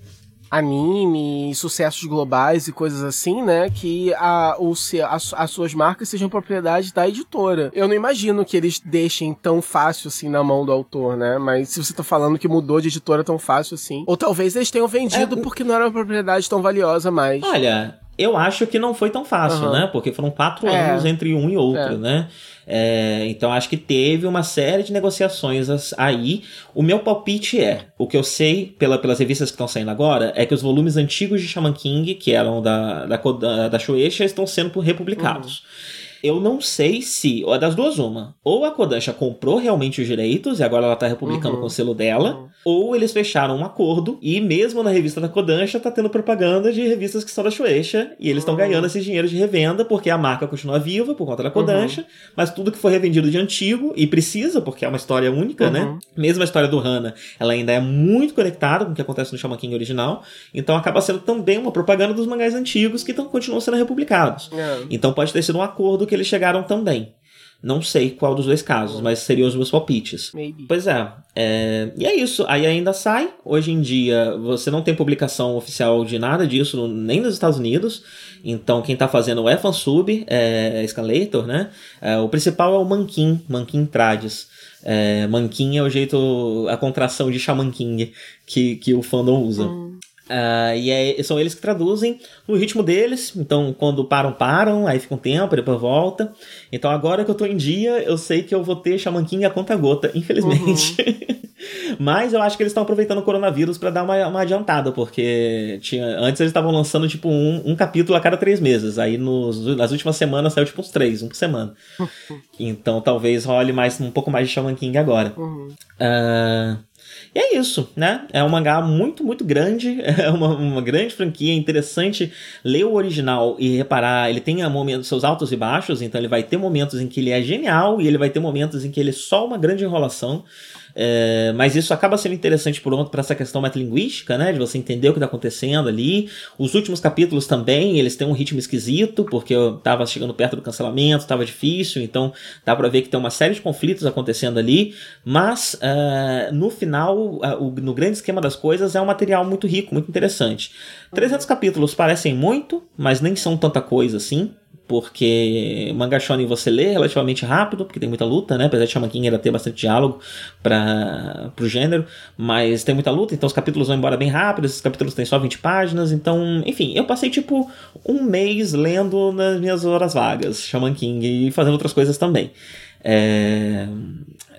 anime, sucessos globais e coisas assim, né? Que a, o, a, as suas marcas sejam propriedade da editora. Eu não imagino que eles deixem tão fácil assim na mão do autor, né? Mas se você tá falando que mudou de editora tão fácil assim. Ou talvez eles tenham vendido é... porque não era uma propriedade tão valiosa mais. Olha, eu acho que não foi tão fácil, uhum. né? Porque foram quatro é. anos entre um e outro, é. né? É, então acho que teve uma série de negociações aí. O meu palpite é: o que eu sei pela, pelas revistas que estão saindo agora é que os volumes antigos de Shaman King, que eram da, da, da, Shueisha, estão sendo republicados. Uhum. Eu não sei se, ou das duas uma, ou a Kodansha comprou realmente os direitos e agora ela tá republicando uhum. com o selo dela, uhum. ou eles fecharam um acordo e mesmo na revista da Kodansha tá tendo propaganda de revistas que são da Shueisha e eles estão uhum. ganhando esse dinheiro de revenda porque a marca continua viva por conta da Kodansha, uhum. mas tudo que for revendido de antigo e precisa porque é uma história única, né? Uhum. Mesmo a história do Hana, ela ainda é muito conectada com o que acontece no Shaman King original, então acaba sendo também uma propaganda dos mangás antigos que tão, continuam sendo republicados. É. Então pode ter sido um acordo que eles chegaram também. Não sei qual dos dois casos, mas seriam os meus palpites. Maybe. Pois é, é, E é isso. Aí ainda sai. Hoje em dia, você não tem publicação oficial de nada disso, nem nos Estados Unidos. Então, quem tá fazendo é fansub, é Escalator, né? É, o principal é o Mankin, Mankin Trades. É, Mankin é o jeito, a contração de Shaman King que, que o fandom usa. Hum. Uh, e é, são eles que traduzem no ritmo deles. Então, quando param, param, aí fica um tempo, depois volta. Então, agora que eu tô em dia, eu sei que eu vou ter Shaman King a conta gota, infelizmente. Uhum. Mas eu acho que eles estão aproveitando o coronavírus para dar uma, uma adiantada, porque tinha, antes eles estavam lançando tipo um, um capítulo a cada três meses. Aí nos, nas últimas semanas saiu tipo uns três, um por semana. então talvez role mais, um pouco mais de Shaman King agora. Uhum. Uh, e é isso, né? É um mangá muito, muito grande, é uma, uma grande franquia, é interessante ler o original e reparar, ele tem momentos, seus altos e baixos, então ele vai ter momentos em que ele é genial e ele vai ter momentos em que ele é só uma grande enrolação. É, mas isso acaba sendo interessante por para essa questão metalinguística, né? De você entender o que está acontecendo ali. Os últimos capítulos também, eles têm um ritmo esquisito, porque eu tava chegando perto do cancelamento, estava difícil, então dá para ver que tem uma série de conflitos acontecendo ali. Mas uh, no final, o, no grande esquema das coisas, é um material muito rico, muito interessante. 300 capítulos parecem muito, mas nem são tanta coisa assim porque manga shonen você lê relativamente rápido, porque tem muita luta, né? Apesar de Shaman King ainda ter bastante diálogo para o gênero, mas tem muita luta, então os capítulos vão embora bem rápido, esses capítulos têm só 20 páginas, então, enfim, eu passei tipo um mês lendo nas minhas horas vagas Shaman King e fazendo outras coisas também. É,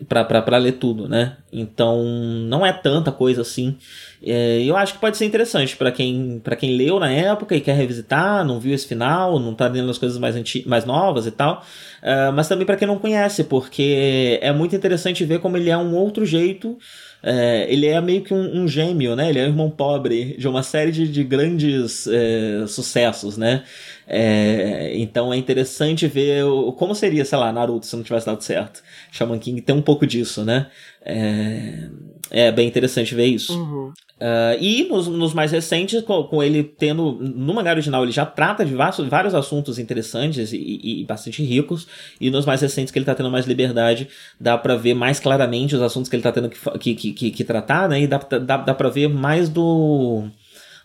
para ler tudo, né? Então não é tanta coisa assim. É, eu acho que pode ser interessante para quem para quem leu na época e quer revisitar, não viu esse final, não tá lendo as coisas mais, mais novas e tal. Uh, mas também para quem não conhece, porque é muito interessante ver como ele é um outro jeito é, ele é meio que um, um, gêmeo, né? Ele é um irmão pobre de uma série de, de grandes é, sucessos, né? É, então é interessante ver o, como seria, sei lá, Naruto se não tivesse dado certo. Shaman King tem um pouco disso, né? É, é bem interessante ver isso. Uhum. Uh, e nos, nos, mais recentes, com, com, ele tendo. No mangá original, ele já trata de vários, vários assuntos interessantes e, e, bastante ricos. E nos mais recentes, que ele tá tendo mais liberdade, dá para ver mais claramente os assuntos que ele tá tendo que, que, que, que tratar, né? E dá, dá, dá pra ver mais do.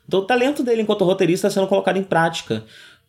Do talento dele enquanto roteirista sendo colocado em prática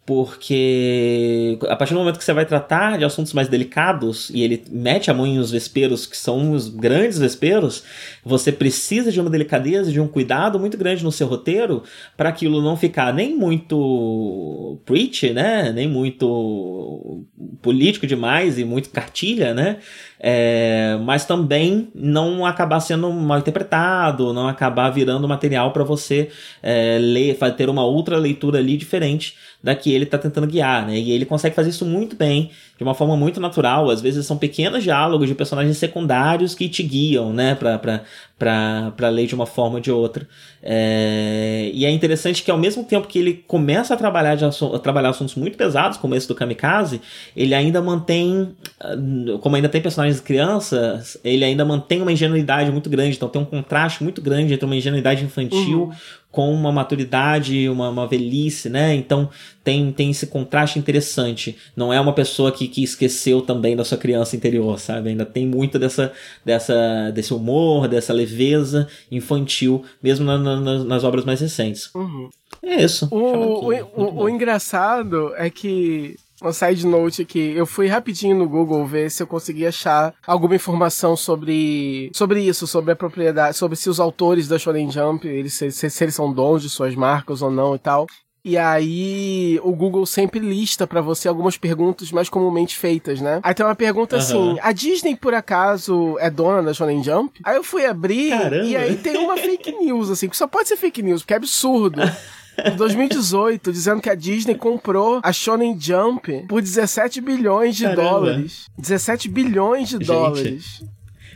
porque a partir do momento que você vai tratar de assuntos mais delicados e ele mete a mão nos vesperos, que são os grandes vesperos, você precisa de uma delicadeza, de um cuidado muito grande no seu roteiro para aquilo não ficar nem muito preach, né? Nem muito político demais e muito cartilha, né? É, mas também não acabar sendo mal interpretado, não acabar virando material para você é, ler, ter uma outra leitura ali diferente da que ele está tentando guiar, né? E ele consegue fazer isso muito bem, de uma forma muito natural. Às vezes são pequenos diálogos de personagens secundários que te guiam, né? Para ler de uma forma ou de outra. É... E é interessante que ao mesmo tempo que ele começa a trabalhar, de assu a trabalhar assuntos muito pesados, como esse do Kamikaze, ele ainda mantém, ah, como ainda tem personagens crianças, ele ainda mantém uma ingenuidade muito grande. Então tem um contraste muito grande entre uma ingenuidade infantil uhum com uma maturidade, uma, uma velhice, né? Então tem, tem esse contraste interessante. Não é uma pessoa que, que esqueceu também da sua criança interior, sabe? Ainda tem muito dessa, dessa, desse humor, dessa leveza infantil, mesmo na, na, nas obras mais recentes. Uhum. É isso. O, o, o, o engraçado é que uma side note aqui. Eu fui rapidinho no Google ver se eu conseguia achar alguma informação sobre sobre isso, sobre a propriedade, sobre se os autores da Shonen Jump, eles, se, se eles são donos de suas marcas ou não e tal. E aí, o Google sempre lista para você algumas perguntas mais comumente feitas, né? Aí tem uma pergunta uhum. assim: a Disney por acaso é dona da Shonen Jump? Aí eu fui abrir Caramba. e aí tem uma fake news, assim, que só pode ser fake news, porque é absurdo. em 2018, dizendo que a Disney comprou a Shonen Jump por 17 bilhões de Caramba. dólares. 17 bilhões de Gente. dólares.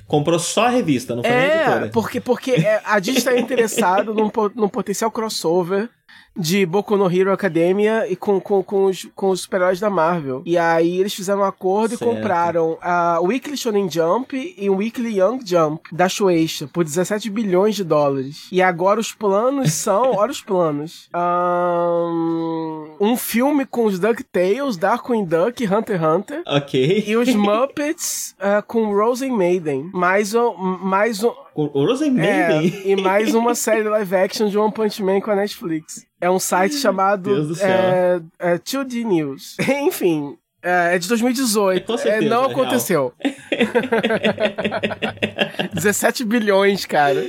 Comprou só a revista, não foi é, a editora. Porque, porque é, a Disney está interessada num, num potencial crossover de Boku no Hero Academia e com, com, com os, com os super-heróis da Marvel. E aí eles fizeram um acordo certo. e compraram a Weekly Shonen Jump e o Weekly Young Jump da Shueisha por 17 bilhões de dólares. E agora os planos são, olha os planos, um, um filme com os DuckTales, Darkwing Duck, Hunter x Hunter. Ok. E os Muppets uh, com Rosen Maiden. Mais um, mais um, o Rosen Maiden? É, e mais uma série live action de One Punch Man com a Netflix. É um site chamado é, é, 2D News. Enfim, é, é de 2018. É, certeza, é, não aconteceu. 17 bilhões, cara.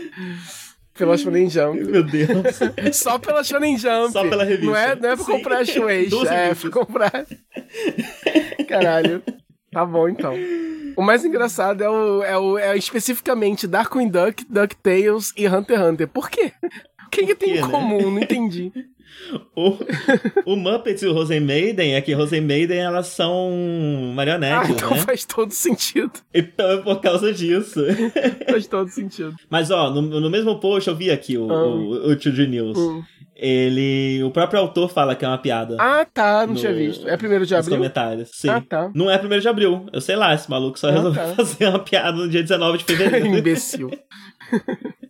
Pela Shonen Jump. Meu Deus. Só pela Shonen Jump. Só pela revista. Não é, não é pra Sim. comprar a Shueisha. É pra comprar... Caralho. Tá bom, então. O mais engraçado é, o, é, o, é especificamente Darkwing Duck, DuckTales e Hunter x Hunter. Por quê? que, que tem em né? comum? Não entendi. O, o Muppets e o Rosen Maiden é que Rosen Maiden elas são marionetes, ah, então né? faz todo sentido. Então é por causa disso. faz todo sentido. Mas ó, no, no mesmo post eu vi aqui o, ah. o, o Tio News. Hum. Ele. O próprio autor fala que é uma piada. Ah, tá. Não no, tinha visto. É primeiro de abril? Nos comentários. Sim. Ah, tá. Não é primeiro de abril. Eu sei lá, esse maluco só ah, resolveu tá. fazer uma piada no dia 19 de fevereiro. Imbecil.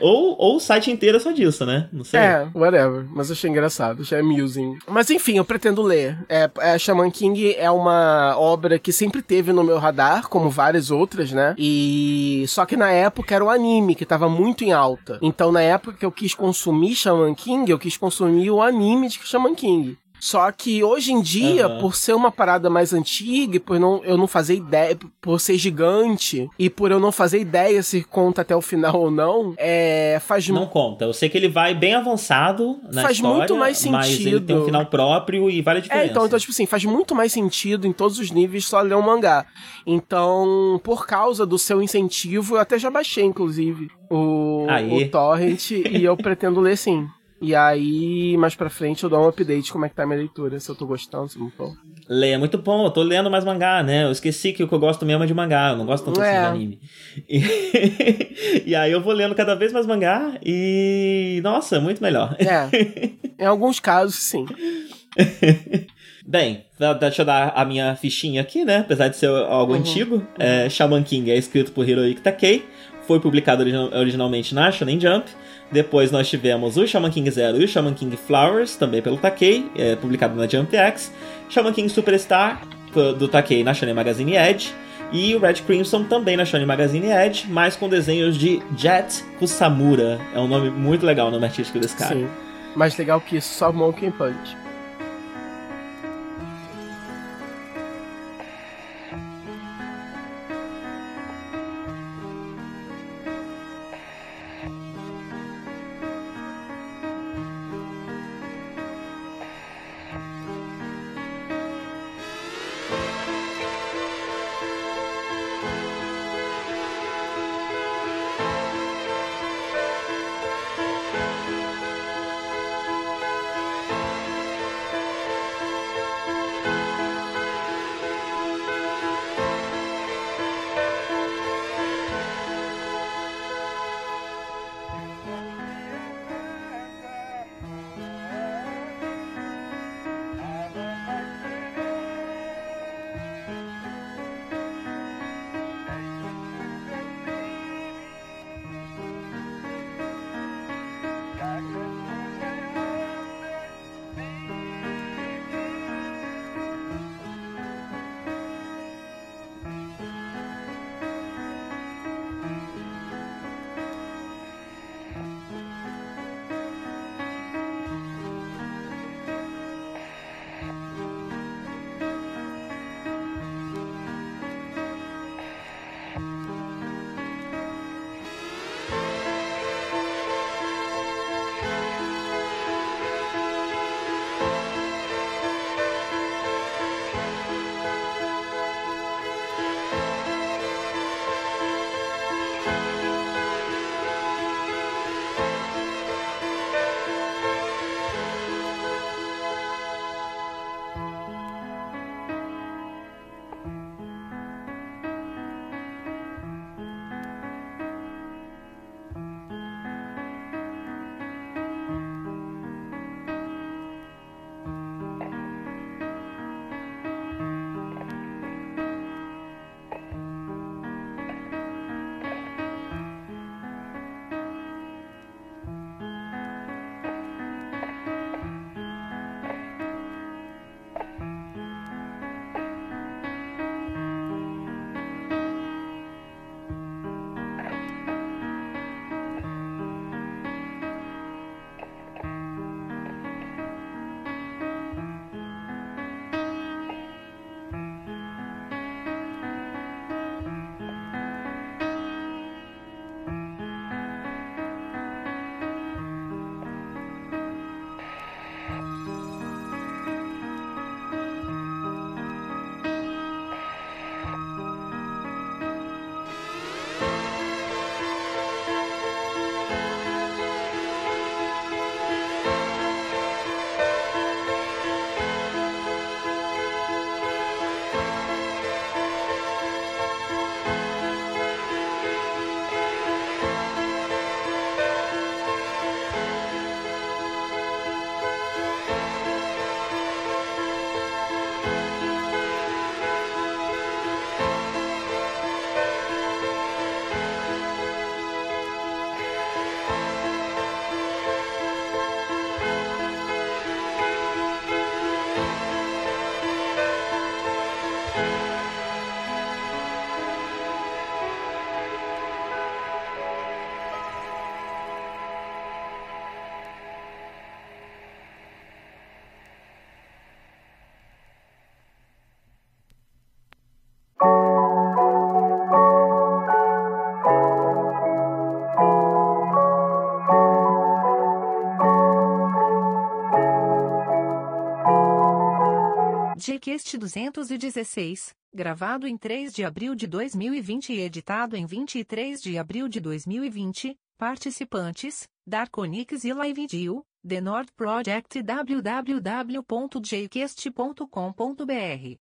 ou, ou o site inteiro é só disso, né? Não sei. É, whatever. Mas eu achei engraçado, achei amusing. Mas enfim, eu pretendo ler. É, é, Shaman King é uma obra que sempre teve no meu radar, como várias outras, né? E só que na época era o anime que tava muito em alta. Então na época que eu quis consumir Shaman King, eu quis consumir o anime de Shaman King. Só que hoje em dia, uhum. por ser uma parada mais antiga, e por não, eu não fazer ideia, por ser gigante, e por eu não fazer ideia se conta até o final ou não, é. Faz Não conta. Eu sei que ele vai bem avançado na faz história. Muito mais sentido. Mas ele tem um final próprio e vale a diferença. É, então, então, tipo assim, faz muito mais sentido em todos os níveis só ler um mangá. Então, por causa do seu incentivo, eu até já baixei, inclusive, o, o Torrent, e eu pretendo ler sim. E aí, mais pra frente, eu dou um update como é que tá a minha leitura, se eu tô gostando, se não tô. Lê, é muito bom, eu tô lendo mais mangá, né? Eu esqueci que o que eu gosto mesmo é de mangá, eu não gosto tanto assim é. assim de anime. E... e, aí eu vou lendo cada vez mais mangá e. Nossa, muito melhor. É. Em alguns casos, sim. Bem, deixa eu dar a minha fichinha aqui, né? Apesar de ser algo uhum. antigo. Uhum. É, Shaman King é escrito por Hiroyuki Takei, foi publicado originalmente na Shonen Jump depois nós tivemos o Shaman King Zero e o Shaman King Flowers, também pelo Takei, é, publicado na Jump X. Shaman King Superstar, do Takei na Shonen Magazine Edge. E o Red Crimson também na Shonen Magazine Edge, mas com desenhos de Jet Kusamura. É um nome muito legal, o nome artístico desse cara. Sim. Mais legal que só Monkey Punch. Jquest 216, gravado em 3 de abril de 2020 e editado em 23 de abril de 2020, participantes, Darkonix e LiveDeal, The Nord Project www.jquest.com.br